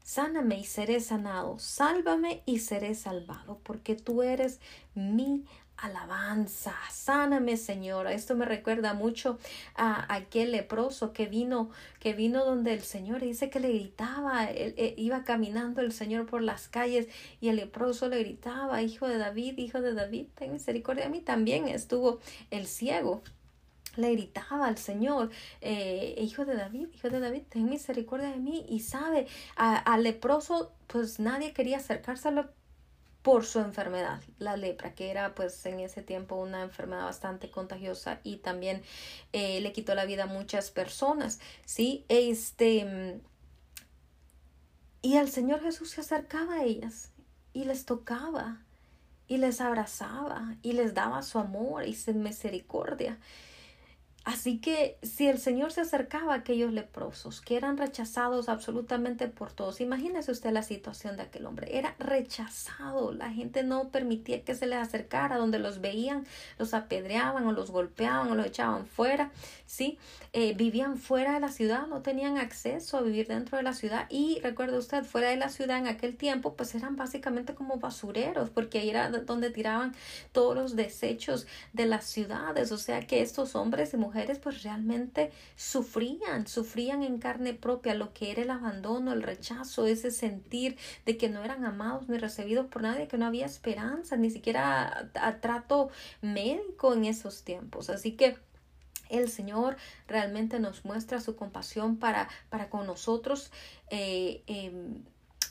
Sáname y seré sanado, sálvame y seré salvado, porque tú eres mi alabanza. Sáname, Señor. Esto me recuerda mucho a aquel leproso que vino, que vino donde el Señor dice que le gritaba, él, eh, iba caminando el Señor por las calles y el leproso le gritaba, Hijo de David, Hijo de David, ten misericordia de mí. También estuvo el ciego le gritaba al Señor, eh, hijo de David, hijo de David, ten misericordia de mí. Y sabe, al leproso, pues nadie quería acercárselo por su enfermedad, la lepra, que era pues en ese tiempo una enfermedad bastante contagiosa y también eh, le quitó la vida a muchas personas, ¿sí? Este, Y el Señor Jesús se acercaba a ellas y les tocaba y les abrazaba y les daba su amor y su misericordia. Así que si el Señor se acercaba a aquellos leprosos que eran rechazados absolutamente por todos, imagínese usted la situación de aquel hombre, era rechazado, la gente no permitía que se les acercara, donde los veían, los apedreaban o los golpeaban o los echaban fuera, ¿sí? Eh, vivían fuera de la ciudad, no tenían acceso a vivir dentro de la ciudad. Y recuerde usted, fuera de la ciudad en aquel tiempo, pues eran básicamente como basureros, porque ahí era donde tiraban todos los desechos de las ciudades, o sea que estos hombres y mujeres pues realmente sufrían, sufrían en carne propia lo que era el abandono, el rechazo, ese sentir de que no eran amados ni recibidos por nadie, que no había esperanza, ni siquiera a, trato médico en esos tiempos. Así que el Señor realmente nos muestra su compasión para, para con nosotros. Eh, em,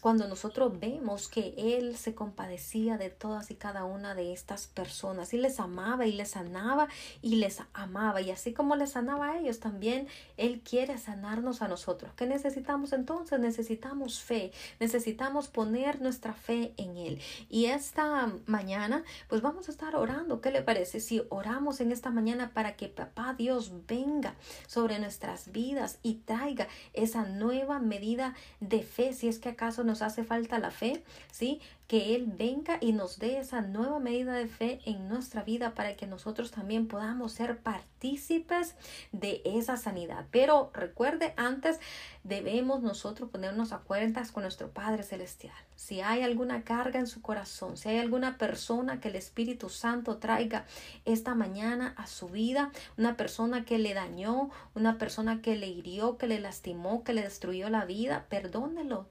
cuando nosotros vemos que Él se compadecía de todas y cada una de estas personas y les amaba y les sanaba y les amaba y así como les sanaba a ellos también Él quiere sanarnos a nosotros. ¿Qué necesitamos entonces? Necesitamos fe, necesitamos poner nuestra fe en Él. Y esta mañana pues vamos a estar orando. ¿Qué le parece si oramos en esta mañana para que papá Dios venga sobre nuestras vidas y traiga esa nueva medida de fe si es que acaso nos hace falta la fe, ¿sí? Que Él venga y nos dé esa nueva medida de fe en nuestra vida para que nosotros también podamos ser partícipes de esa sanidad. Pero recuerde, antes debemos nosotros ponernos a cuentas con nuestro Padre Celestial. Si hay alguna carga en su corazón, si hay alguna persona que el Espíritu Santo traiga esta mañana a su vida, una persona que le dañó, una persona que le hirió, que le lastimó, que le destruyó la vida, perdónelo,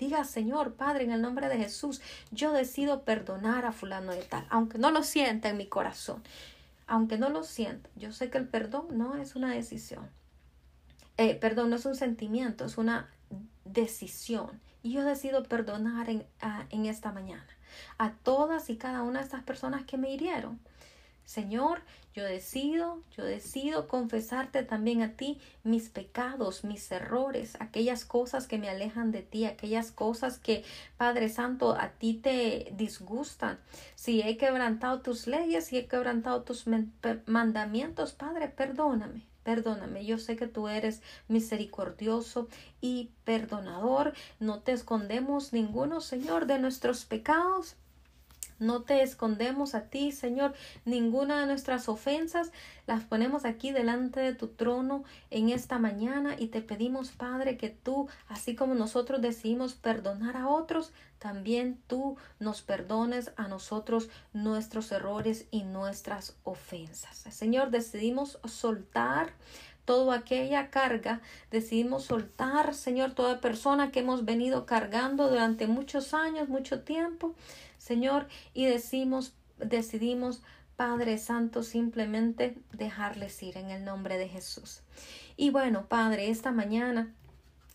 Diga, Señor, Padre, en el nombre de Jesús, yo decido perdonar a fulano de tal, aunque no lo sienta en mi corazón, aunque no lo sienta. Yo sé que el perdón no es una decisión. Eh, perdón, no es un sentimiento, es una decisión. Y yo decido perdonar en, en esta mañana a todas y cada una de estas personas que me hirieron. Señor, yo decido, yo decido confesarte también a ti mis pecados, mis errores, aquellas cosas que me alejan de ti, aquellas cosas que, Padre Santo, a ti te disgustan. Si he quebrantado tus leyes, si he quebrantado tus mandamientos, Padre, perdóname. Perdóname, yo sé que tú eres misericordioso y perdonador. No te escondemos ninguno, Señor, de nuestros pecados. No te escondemos a ti, Señor, ninguna de nuestras ofensas. Las ponemos aquí delante de tu trono en esta mañana y te pedimos, Padre, que tú, así como nosotros decidimos perdonar a otros, también tú nos perdones a nosotros nuestros errores y nuestras ofensas. Señor, decidimos soltar toda aquella carga, decidimos soltar, Señor, toda persona que hemos venido cargando durante muchos años, mucho tiempo. Señor, y decimos, decidimos, Padre Santo, simplemente dejarles ir en el nombre de Jesús. Y bueno, Padre, esta mañana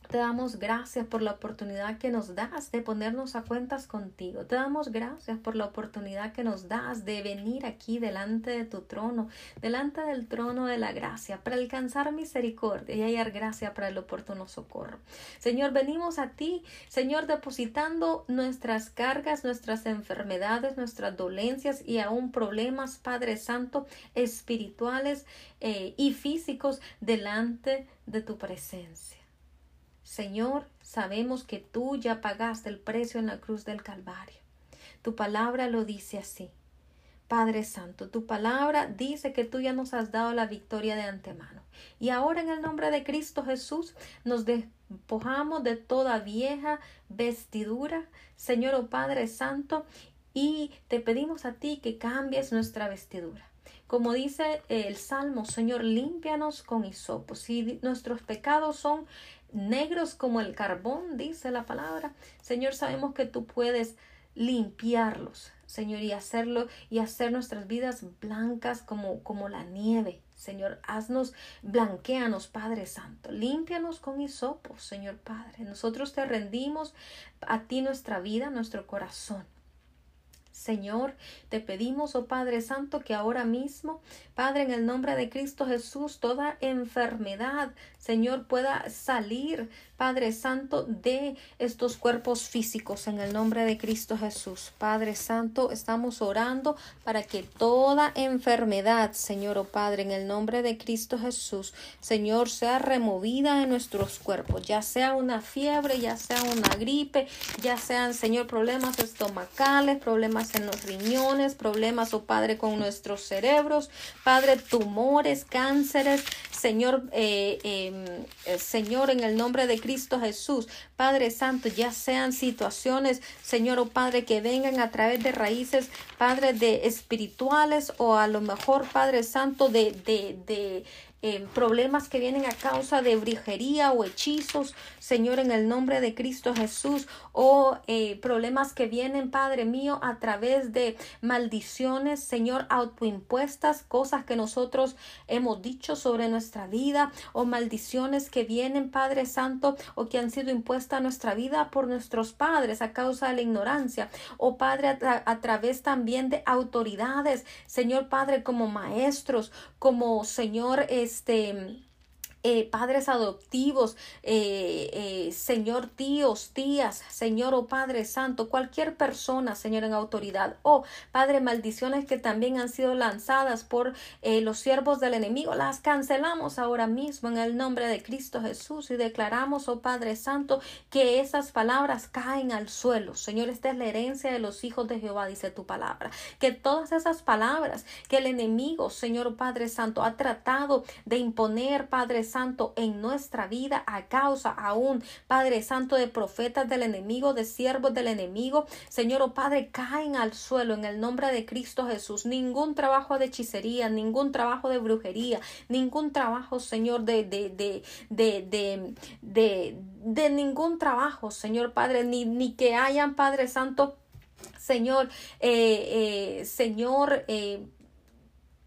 te damos gracias por la oportunidad que nos das de ponernos a cuentas contigo. Te damos gracias por la oportunidad que nos das de venir aquí delante de tu trono, delante del trono de la gracia, para alcanzar misericordia y hallar gracia para el oportuno socorro. Señor, venimos a ti, Señor, depositando nuestras cargas, nuestras enfermedades, nuestras dolencias y aún problemas, Padre Santo, espirituales eh, y físicos delante de tu presencia. Señor, sabemos que tú ya pagaste el precio en la cruz del Calvario. Tu palabra lo dice así. Padre Santo, tu palabra dice que tú ya nos has dado la victoria de antemano. Y ahora en el nombre de Cristo Jesús nos despojamos de toda vieja vestidura, Señor o oh Padre Santo, y te pedimos a ti que cambies nuestra vestidura. Como dice el Salmo, Señor, límpianos con hisopo. Si nuestros pecados son negros como el carbón, dice la palabra. Señor, sabemos que tú puedes limpiarlos, Señor, y hacerlo y hacer nuestras vidas blancas como, como la nieve. Señor, haznos, blanqueanos, Padre Santo, límpianos con hisopo, Señor Padre. Nosotros te rendimos a ti nuestra vida, nuestro corazón. Señor, te pedimos, oh Padre Santo, que ahora mismo, Padre, en el nombre de Cristo Jesús, toda enfermedad, Señor, pueda salir, Padre Santo, de estos cuerpos físicos en el nombre de Cristo Jesús. Padre Santo, estamos orando para que toda enfermedad, Señor, oh Padre, en el nombre de Cristo Jesús, Señor, sea removida de nuestros cuerpos, ya sea una fiebre, ya sea una gripe, ya sean, Señor, problemas estomacales, problemas en los riñones, problemas, oh Padre, con nuestros cerebros, Padre, tumores, cánceres, Señor, eh, em, eh, Señor, en el nombre de Cristo Jesús, Padre Santo, ya sean situaciones, Señor, oh Padre, que vengan a través de raíces, Padre, de espirituales o a lo mejor, Padre Santo, de, de, de eh, problemas que vienen a causa de brujería o hechizos, Señor, en el nombre de Cristo Jesús, o eh, problemas que vienen, Padre mío, a través de maldiciones, Señor, autoimpuestas, cosas que nosotros hemos dicho sobre nuestra vida, o maldiciones que vienen, Padre Santo, o que han sido impuestas a nuestra vida por nuestros padres a causa de la ignorancia, o Padre, a, a través también de autoridades, Señor Padre, como maestros, como Señor, este eh, padres adoptivos, eh, eh, Señor tíos, tías, Señor o oh Padre Santo, cualquier persona, Señor en autoridad, o Padre, maldiciones que también han sido lanzadas por los siervos del enemigo, las cancelamos ahora mismo en el nombre de Cristo Jesús y declaramos, oh Padre Santo, que esas palabras caen al suelo. Señor, esta es la herencia de los hijos de Jehová, dice tu palabra. Que todas esas palabras que el enemigo, Señor oh Padre Santo, ha tratado de imponer, Padre Santo, Santo, en nuestra vida a causa aún, Padre Santo, de profetas del enemigo, de siervos del enemigo. Señor, oh Padre, caen al suelo en el nombre de Cristo Jesús. Ningún trabajo de hechicería, ningún trabajo de brujería, ningún trabajo, Señor, de, de, de, de, de, de, ningún trabajo, Señor Padre, ni, ni que hayan, Padre Santo, Señor, eh, eh, Señor, eh,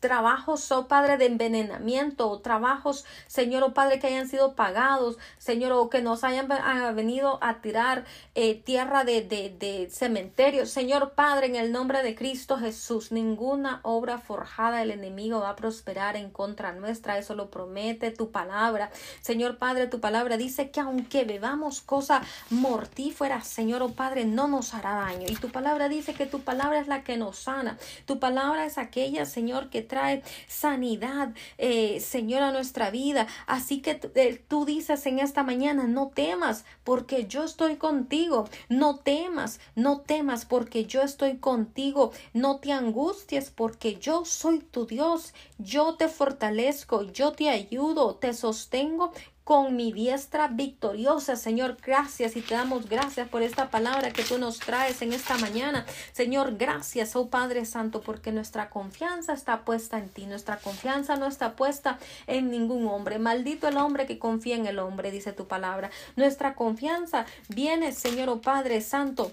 trabajos, oh Padre, de envenenamiento, o trabajos, Señor, oh Padre, que hayan sido pagados, Señor, o que nos hayan venido a tirar eh, tierra de, de, de cementerio. Señor Padre, en el nombre de Cristo Jesús, ninguna obra forjada del enemigo va a prosperar en contra nuestra. Eso lo promete tu palabra. Señor Padre, tu palabra dice que aunque bebamos cosa mortífera, Señor, oh Padre, no nos hará daño. Y tu palabra dice que tu palabra es la que nos sana. Tu palabra es aquella, Señor, que trae sanidad, eh, Señor, a nuestra vida. Así que eh, tú dices en esta mañana, no temas porque yo estoy contigo. No temas, no temas porque yo estoy contigo. No te angusties porque yo soy tu Dios. Yo te fortalezco, yo te ayudo, te sostengo con mi diestra victoriosa. Señor, gracias y te damos gracias por esta palabra que tú nos traes en esta mañana. Señor, gracias, oh Padre Santo, porque nuestra confianza está puesta en ti. Nuestra confianza no está puesta en ningún hombre. Maldito el hombre que confía en el hombre, dice tu palabra. Nuestra confianza viene, Señor, oh Padre Santo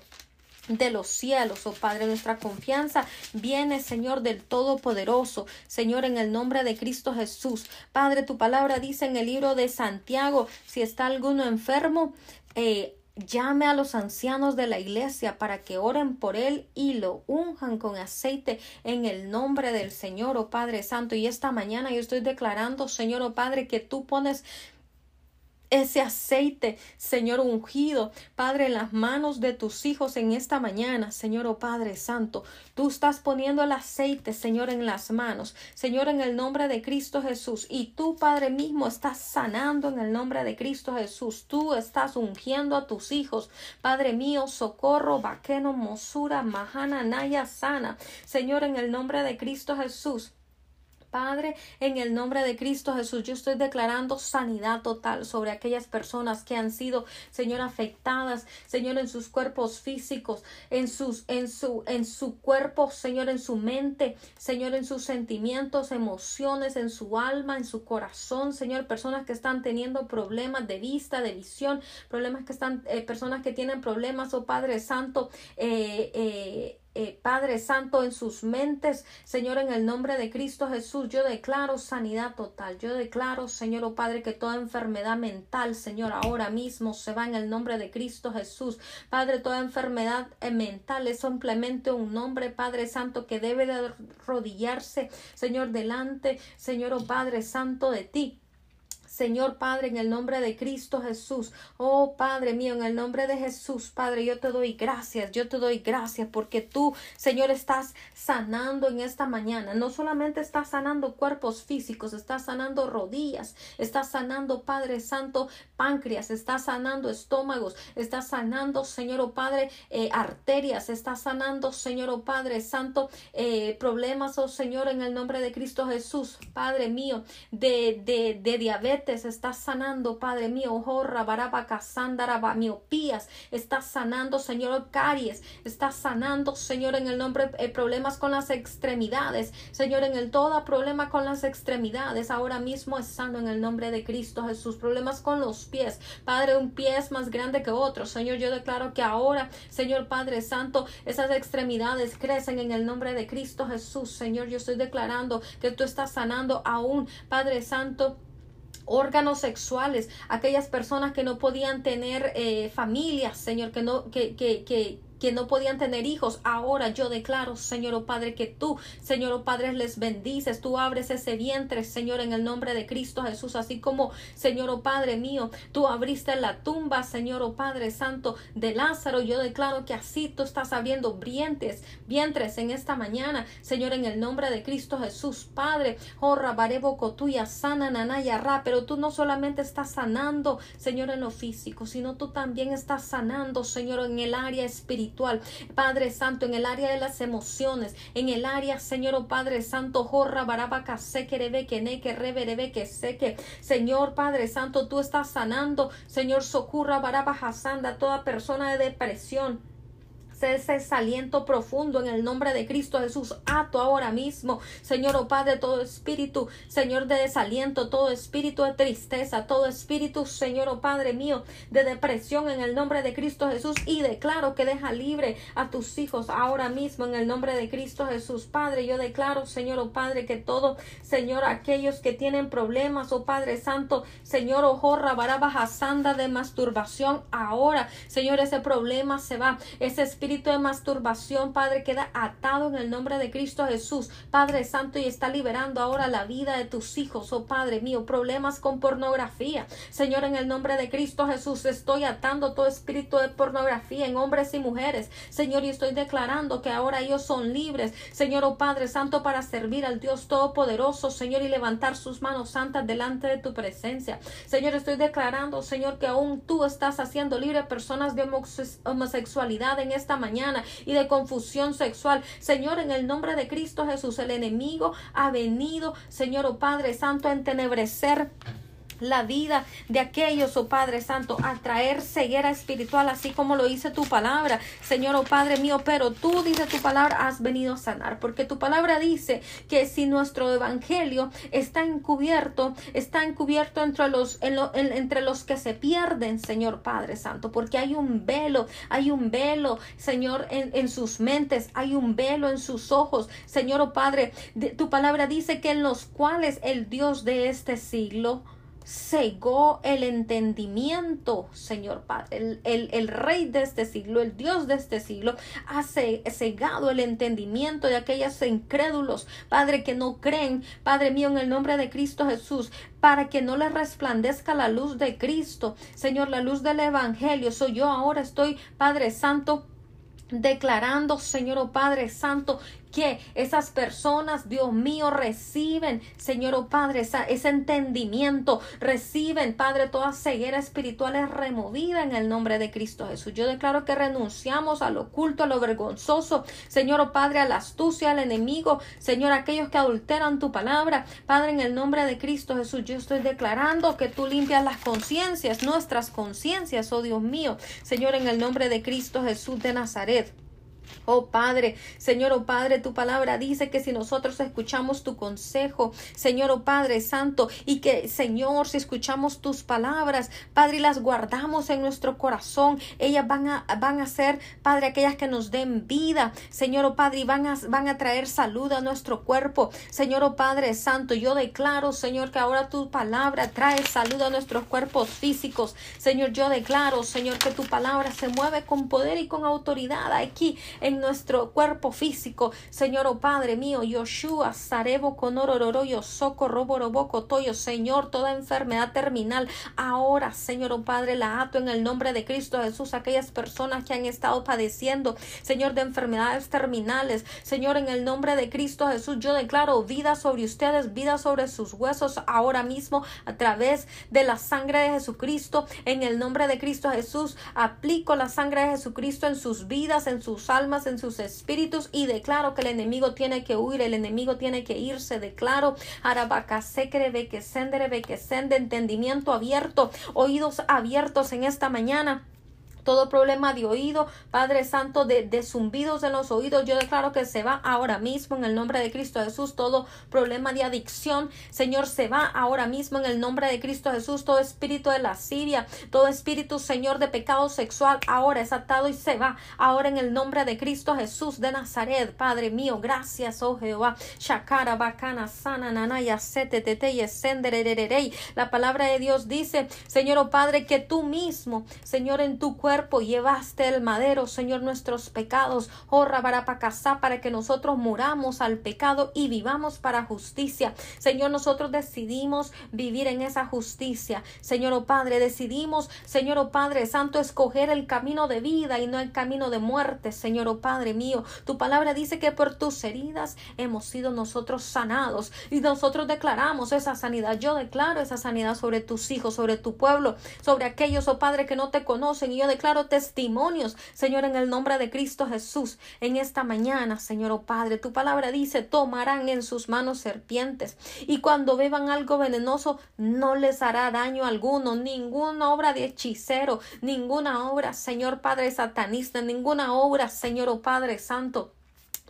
de los cielos, oh Padre, nuestra confianza viene, Señor, del Todopoderoso, Señor, en el nombre de Cristo Jesús. Padre, tu palabra dice en el libro de Santiago, si está alguno enfermo, eh, llame a los ancianos de la iglesia para que oren por él y lo unjan con aceite en el nombre del Señor, oh Padre Santo. Y esta mañana yo estoy declarando, Señor, oh Padre, que tú pones ese aceite, Señor ungido, Padre, en las manos de tus hijos en esta mañana, Señor, oh Padre Santo. Tú estás poniendo el aceite, Señor, en las manos, Señor, en el nombre de Cristo Jesús. Y tú, Padre mismo, estás sanando en el nombre de Cristo Jesús. Tú estás ungiendo a tus hijos, Padre mío, socorro, vaqueno, mosura, majana, naya, sana, Señor, en el nombre de Cristo Jesús. Padre, en el nombre de Cristo Jesús, yo estoy declarando sanidad total sobre aquellas personas que han sido, Señor, afectadas, Señor, en sus cuerpos físicos, en sus, en su, en su cuerpo, Señor, en su mente, Señor, en sus sentimientos, emociones, en su alma, en su corazón, Señor, personas que están teniendo problemas de vista, de visión, problemas que están, eh, personas que tienen problemas, oh Padre Santo, eh, eh eh, Padre Santo, en sus mentes. Señor, en el nombre de Cristo Jesús, yo declaro sanidad total. Yo declaro, Señor, oh Padre, que toda enfermedad mental, Señor, ahora mismo se va en el nombre de Cristo Jesús. Padre, toda enfermedad eh, mental es simplemente un nombre, Padre Santo, que debe de arrodillarse, Señor, delante, Señor, oh Padre Santo, de ti. Señor Padre, en el nombre de Cristo Jesús. Oh Padre mío, en el nombre de Jesús, Padre, yo te doy gracias, yo te doy gracias porque tú, Señor, estás sanando en esta mañana. No solamente estás sanando cuerpos físicos, estás sanando rodillas, estás sanando, Padre Santo, páncreas, estás sanando estómagos, estás sanando, Señor, oh Padre, eh, arterias, estás sanando, Señor, oh Padre Santo, eh, problemas, oh Señor, en el nombre de Cristo Jesús, Padre mío, de, de, de diabetes estás sanando, Padre mío, jorra, baraba, casándaraba, miopías, estás sanando, Señor, caries, estás sanando, Señor, en el nombre, eh, problemas con las extremidades, Señor, en el todo problema con las extremidades, ahora mismo es sano en el nombre de Cristo Jesús, problemas con los pies, Padre, un pie es más grande que otro, Señor, yo declaro que ahora, Señor Padre Santo, esas extremidades crecen en el nombre de Cristo Jesús, Señor, yo estoy declarando que tú estás sanando aún, Padre Santo, órganos sexuales, aquellas personas que no podían tener eh, familias, Señor, que no, que, que, que, que no podían tener hijos. Ahora yo declaro, Señor oh Padre, que tú, Señor oh Padre, les bendices. Tú abres ese vientre, Señor, en el nombre de Cristo Jesús. Así como, Señor oh Padre mío, tú abriste la tumba, Señor oh Padre Santo, de Lázaro. Yo declaro que así tú estás abriendo vientres, vientres en esta mañana, Señor, en el nombre de Cristo Jesús. Padre, oh Rabarebo Cotuya, sana Nanaya. Pero tú no solamente estás sanando, Señor, en lo físico, sino tú también estás sanando, Señor, en el área espiritual Padre Santo, en el área de las emociones, en el área, Señor, oh Padre Santo, jorra, barabaca, seque, que ne, que reverebe, que seque. Señor, Padre Santo, tú estás sanando, Señor, socurra, barabaja, sanda, toda persona de depresión ese desaliento profundo en el nombre de Cristo Jesús. Ato ahora mismo, Señor, oh Padre, todo espíritu, Señor, de desaliento, todo espíritu de tristeza, todo espíritu, Señor, oh Padre mío, de depresión en el nombre de Cristo Jesús. Y declaro que deja libre a tus hijos ahora mismo en el nombre de Cristo Jesús. Padre, yo declaro, Señor, oh Padre, que todo, Señor, aquellos que tienen problemas, oh Padre Santo, Señor, oh Jorra, Barabaja, Sanda de masturbación, ahora, Señor, ese problema se va, ese espíritu de masturbación, Padre, queda atado en el nombre de Cristo Jesús, Padre Santo, y está liberando ahora la vida de tus hijos, oh Padre mío, problemas con pornografía. Señor, en el nombre de Cristo Jesús, estoy atando todo espíritu de pornografía en hombres y mujeres. Señor, y estoy declarando que ahora ellos son libres, Señor, oh Padre Santo, para servir al Dios Todopoderoso, Señor, y levantar sus manos santas delante de tu presencia. Señor, estoy declarando, Señor, que aún tú estás haciendo libre personas de homosexualidad en esta mañana y de confusión sexual. Señor, en el nombre de Cristo Jesús, el enemigo ha venido, Señor, oh Padre Santo, a entenebrecer la vida de aquellos, oh Padre Santo, a traer ceguera espiritual, así como lo dice tu palabra, Señor, oh Padre mío, pero tú, dice tu palabra, has venido a sanar, porque tu palabra dice que si nuestro evangelio está encubierto, está encubierto entre los, entre los que se pierden, Señor Padre Santo, porque hay un velo, hay un velo, Señor, en, en sus mentes, hay un velo en sus ojos, Señor, oh Padre, tu palabra dice que en los cuales el Dios de este siglo, cegó el entendimiento, Señor Padre. El, el, Rey de este siglo, el Dios de este siglo, ha cegado el entendimiento de aquellos incrédulos, Padre, que no creen, Padre mío, en el nombre de Cristo Jesús, para que no les resplandezca la luz de Cristo, Señor, la luz del Evangelio. Soy yo ahora, estoy, Padre Santo, declarando, Señor oh Padre Santo, que esas personas, Dios mío, reciben, Señor oh Padre, ese entendimiento, reciben, Padre, toda ceguera espiritual es removida en el nombre de Cristo Jesús. Yo declaro que renunciamos a lo oculto, a lo vergonzoso, Señor oh Padre, a la astucia, al enemigo, Señor, aquellos que adulteran tu palabra, Padre, en el nombre de Cristo Jesús, yo estoy declarando que tú limpias las conciencias, nuestras conciencias, oh Dios mío, Señor, en el nombre de Cristo Jesús de Nazaret. Oh Padre, Señor, oh Padre, tu palabra dice que si nosotros escuchamos tu consejo, Señor, oh Padre Santo, y que, Señor, si escuchamos tus palabras, Padre, y las guardamos en nuestro corazón, ellas van a, van a ser, Padre, aquellas que nos den vida, Señor, oh Padre, y van a, van a traer salud a nuestro cuerpo. Señor, oh Padre Santo, yo declaro, Señor, que ahora tu palabra trae salud a nuestros cuerpos físicos. Señor, yo declaro, Señor, que tu palabra se mueve con poder y con autoridad aquí en nuestro cuerpo físico. Señor, oh Padre mío, Yoshua, Sarebo, Conorororo, Yosoko, Roborobo, Toyo, Señor, toda enfermedad terminal, ahora, Señor, oh Padre, la ato en el nombre de Cristo Jesús, aquellas personas que han estado padeciendo, Señor, de enfermedades terminales, Señor, en el nombre de Cristo Jesús, yo declaro vida sobre ustedes, vida sobre sus huesos, ahora mismo, a través de la sangre de Jesucristo, en el nombre de Cristo Jesús, aplico la sangre de Jesucristo en sus vidas, en sus almas, en sus espíritus y declaro que el enemigo tiene que huir, el enemigo tiene que irse. Declaro, que sende, entendimiento abierto, oídos abiertos en esta mañana todo problema de oído, Padre Santo, de, zumbidos en los oídos, yo declaro que se va ahora mismo en el nombre de Cristo Jesús. Todo problema de adicción, Señor, se va ahora mismo en el nombre de Cristo Jesús. Todo espíritu de lascivia, todo espíritu, Señor, de pecado sexual, ahora es atado y se va ahora en el nombre de Cristo Jesús de Nazaret. Padre mío, gracias, oh Jehová. Shakara, bacana, sana, nanaya, sete, La palabra de Dios dice, Señor, oh Padre, que tú mismo, Señor, en tu cuerpo, llevaste el madero, Señor, nuestros pecados, oh Rabarapacasá, para que nosotros muramos al pecado y vivamos para justicia. Señor, nosotros decidimos vivir en esa justicia. Señor, oh Padre, decidimos, Señor, oh Padre Santo, escoger el camino de vida y no el camino de muerte, Señor, oh Padre mío. Tu palabra dice que por tus heridas hemos sido nosotros sanados y nosotros declaramos esa sanidad. Yo declaro esa sanidad sobre tus hijos, sobre tu pueblo, sobre aquellos, oh Padre, que no te conocen y yo declaro testimonios, Señor, en el nombre de Cristo Jesús. En esta mañana, Señor, oh Padre, tu palabra dice, tomarán en sus manos serpientes y cuando beban algo venenoso no les hará daño alguno, ninguna obra de hechicero, ninguna obra, Señor Padre satanista, ninguna obra, Señor, oh Padre Santo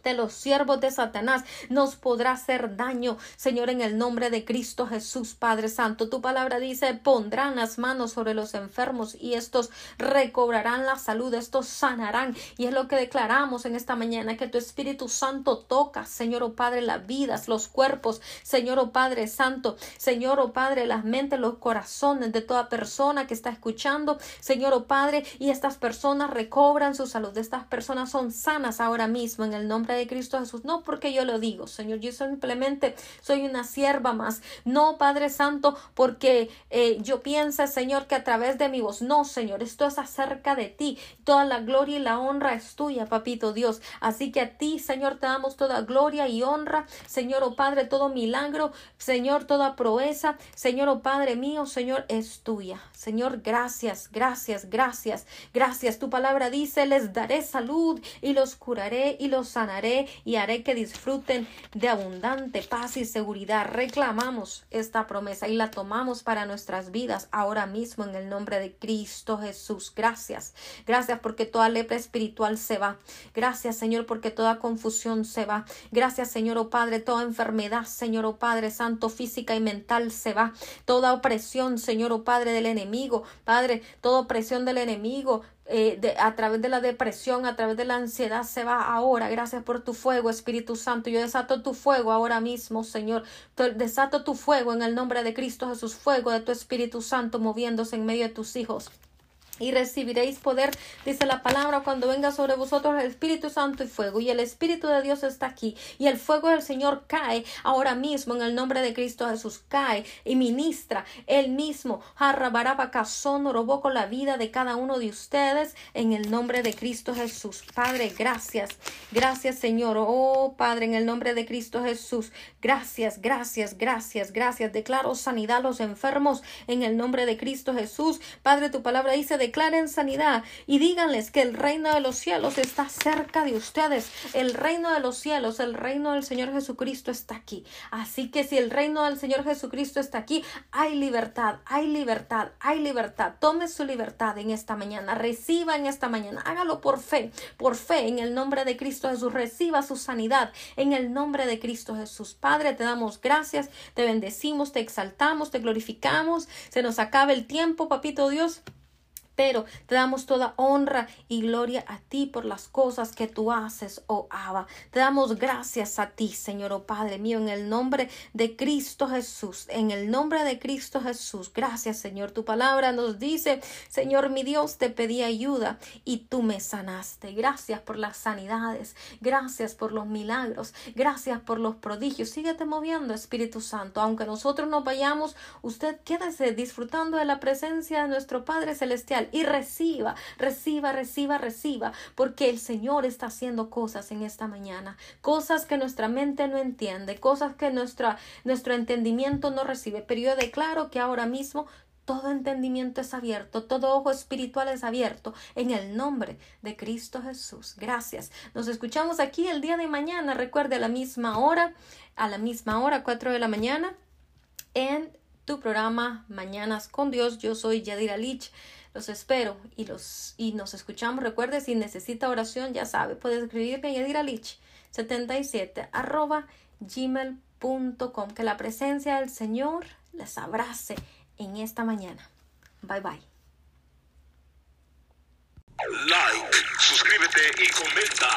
de los siervos de Satanás nos podrá hacer daño, Señor, en el nombre de Cristo Jesús, Padre Santo. Tu palabra dice, pondrán las manos sobre los enfermos y estos recobrarán la salud, estos sanarán. Y es lo que declaramos en esta mañana, que tu Espíritu Santo toca, Señor, oh Padre, las vidas, los cuerpos, Señor, oh Padre Santo, Señor, oh Padre, las mentes, los corazones de toda persona que está escuchando, Señor, oh Padre, y estas personas recobran su salud, estas personas son sanas ahora mismo en el nombre de Cristo Jesús, no porque yo lo digo, Señor, yo simplemente soy una sierva más, no, Padre Santo, porque eh, yo pienso, Señor, que a través de mi voz, no, Señor, esto es acerca de ti, toda la gloria y la honra es tuya, papito Dios, así que a ti, Señor, te damos toda gloria y honra, Señor, oh Padre, todo milagro, Señor, toda proeza, Señor, oh Padre mío, Señor, es tuya, Señor, gracias, gracias, gracias, gracias, tu palabra dice, les daré salud y los curaré y los sanaré y haré que disfruten de abundante paz y seguridad. Reclamamos esta promesa y la tomamos para nuestras vidas ahora mismo en el nombre de Cristo Jesús. Gracias. Gracias porque toda lepra espiritual se va. Gracias Señor porque toda confusión se va. Gracias Señor oh Padre, toda enfermedad, Señor oh Padre Santo, física y mental se va. Toda opresión, Señor oh Padre del enemigo, Padre, toda opresión del enemigo, eh, de, a través de la depresión, a través de la ansiedad, se va ahora. Gracias por tu fuego, Espíritu Santo. Yo desato tu fuego ahora mismo, Señor. Desato tu fuego en el nombre de Cristo Jesús, fuego de tu Espíritu Santo moviéndose en medio de tus hijos y recibiréis poder, dice la palabra, cuando venga sobre vosotros el Espíritu Santo y fuego. Y el Espíritu de Dios está aquí. Y el fuego del Señor cae ahora mismo en el nombre de Cristo Jesús. Cae y ministra él mismo. Jarrabarabacazón robó con la vida de cada uno de ustedes en el nombre de Cristo Jesús. Padre, gracias. Gracias, Señor. Oh, Padre, en el nombre de Cristo Jesús. Gracias, gracias, gracias, gracias. Declaro sanidad a los enfermos en el nombre de Cristo Jesús. Padre, tu palabra dice de declaren sanidad y díganles que el reino de los cielos está cerca de ustedes. El reino de los cielos, el reino del Señor Jesucristo está aquí. Así que si el reino del Señor Jesucristo está aquí, hay libertad, hay libertad, hay libertad. Tome su libertad en esta mañana, reciba en esta mañana, hágalo por fe, por fe en el nombre de Cristo Jesús, reciba su sanidad en el nombre de Cristo Jesús. Padre, te damos gracias, te bendecimos, te exaltamos, te glorificamos. Se nos acaba el tiempo, papito Dios pero te damos toda honra y gloria a ti por las cosas que tú haces, oh Abba. Te damos gracias a ti, Señor, oh Padre mío, en el nombre de Cristo Jesús, en el nombre de Cristo Jesús. Gracias, Señor. Tu palabra nos dice, Señor, mi Dios, te pedí ayuda y tú me sanaste. Gracias por las sanidades, gracias por los milagros, gracias por los prodigios. Síguete moviendo, Espíritu Santo. Aunque nosotros nos vayamos, usted quédese disfrutando de la presencia de nuestro Padre Celestial y reciba, reciba, reciba, reciba, porque el Señor está haciendo cosas en esta mañana, cosas que nuestra mente no entiende, cosas que nuestra, nuestro entendimiento no recibe. Pero yo declaro que ahora mismo todo entendimiento es abierto, todo ojo espiritual es abierto en el nombre de Cristo Jesús. Gracias. Nos escuchamos aquí el día de mañana. Recuerde a la misma hora, a la misma hora, 4 de la mañana, en tu programa Mañanas con Dios. Yo soy Yadira Lich. Los espero y, los, y nos escuchamos. Recuerde, si necesita oración, ya sabe, puede escribirme a yadiralich77 arroba gmail.com. Que la presencia del Señor les abrace en esta mañana. Bye bye. Like, suscríbete y comenta.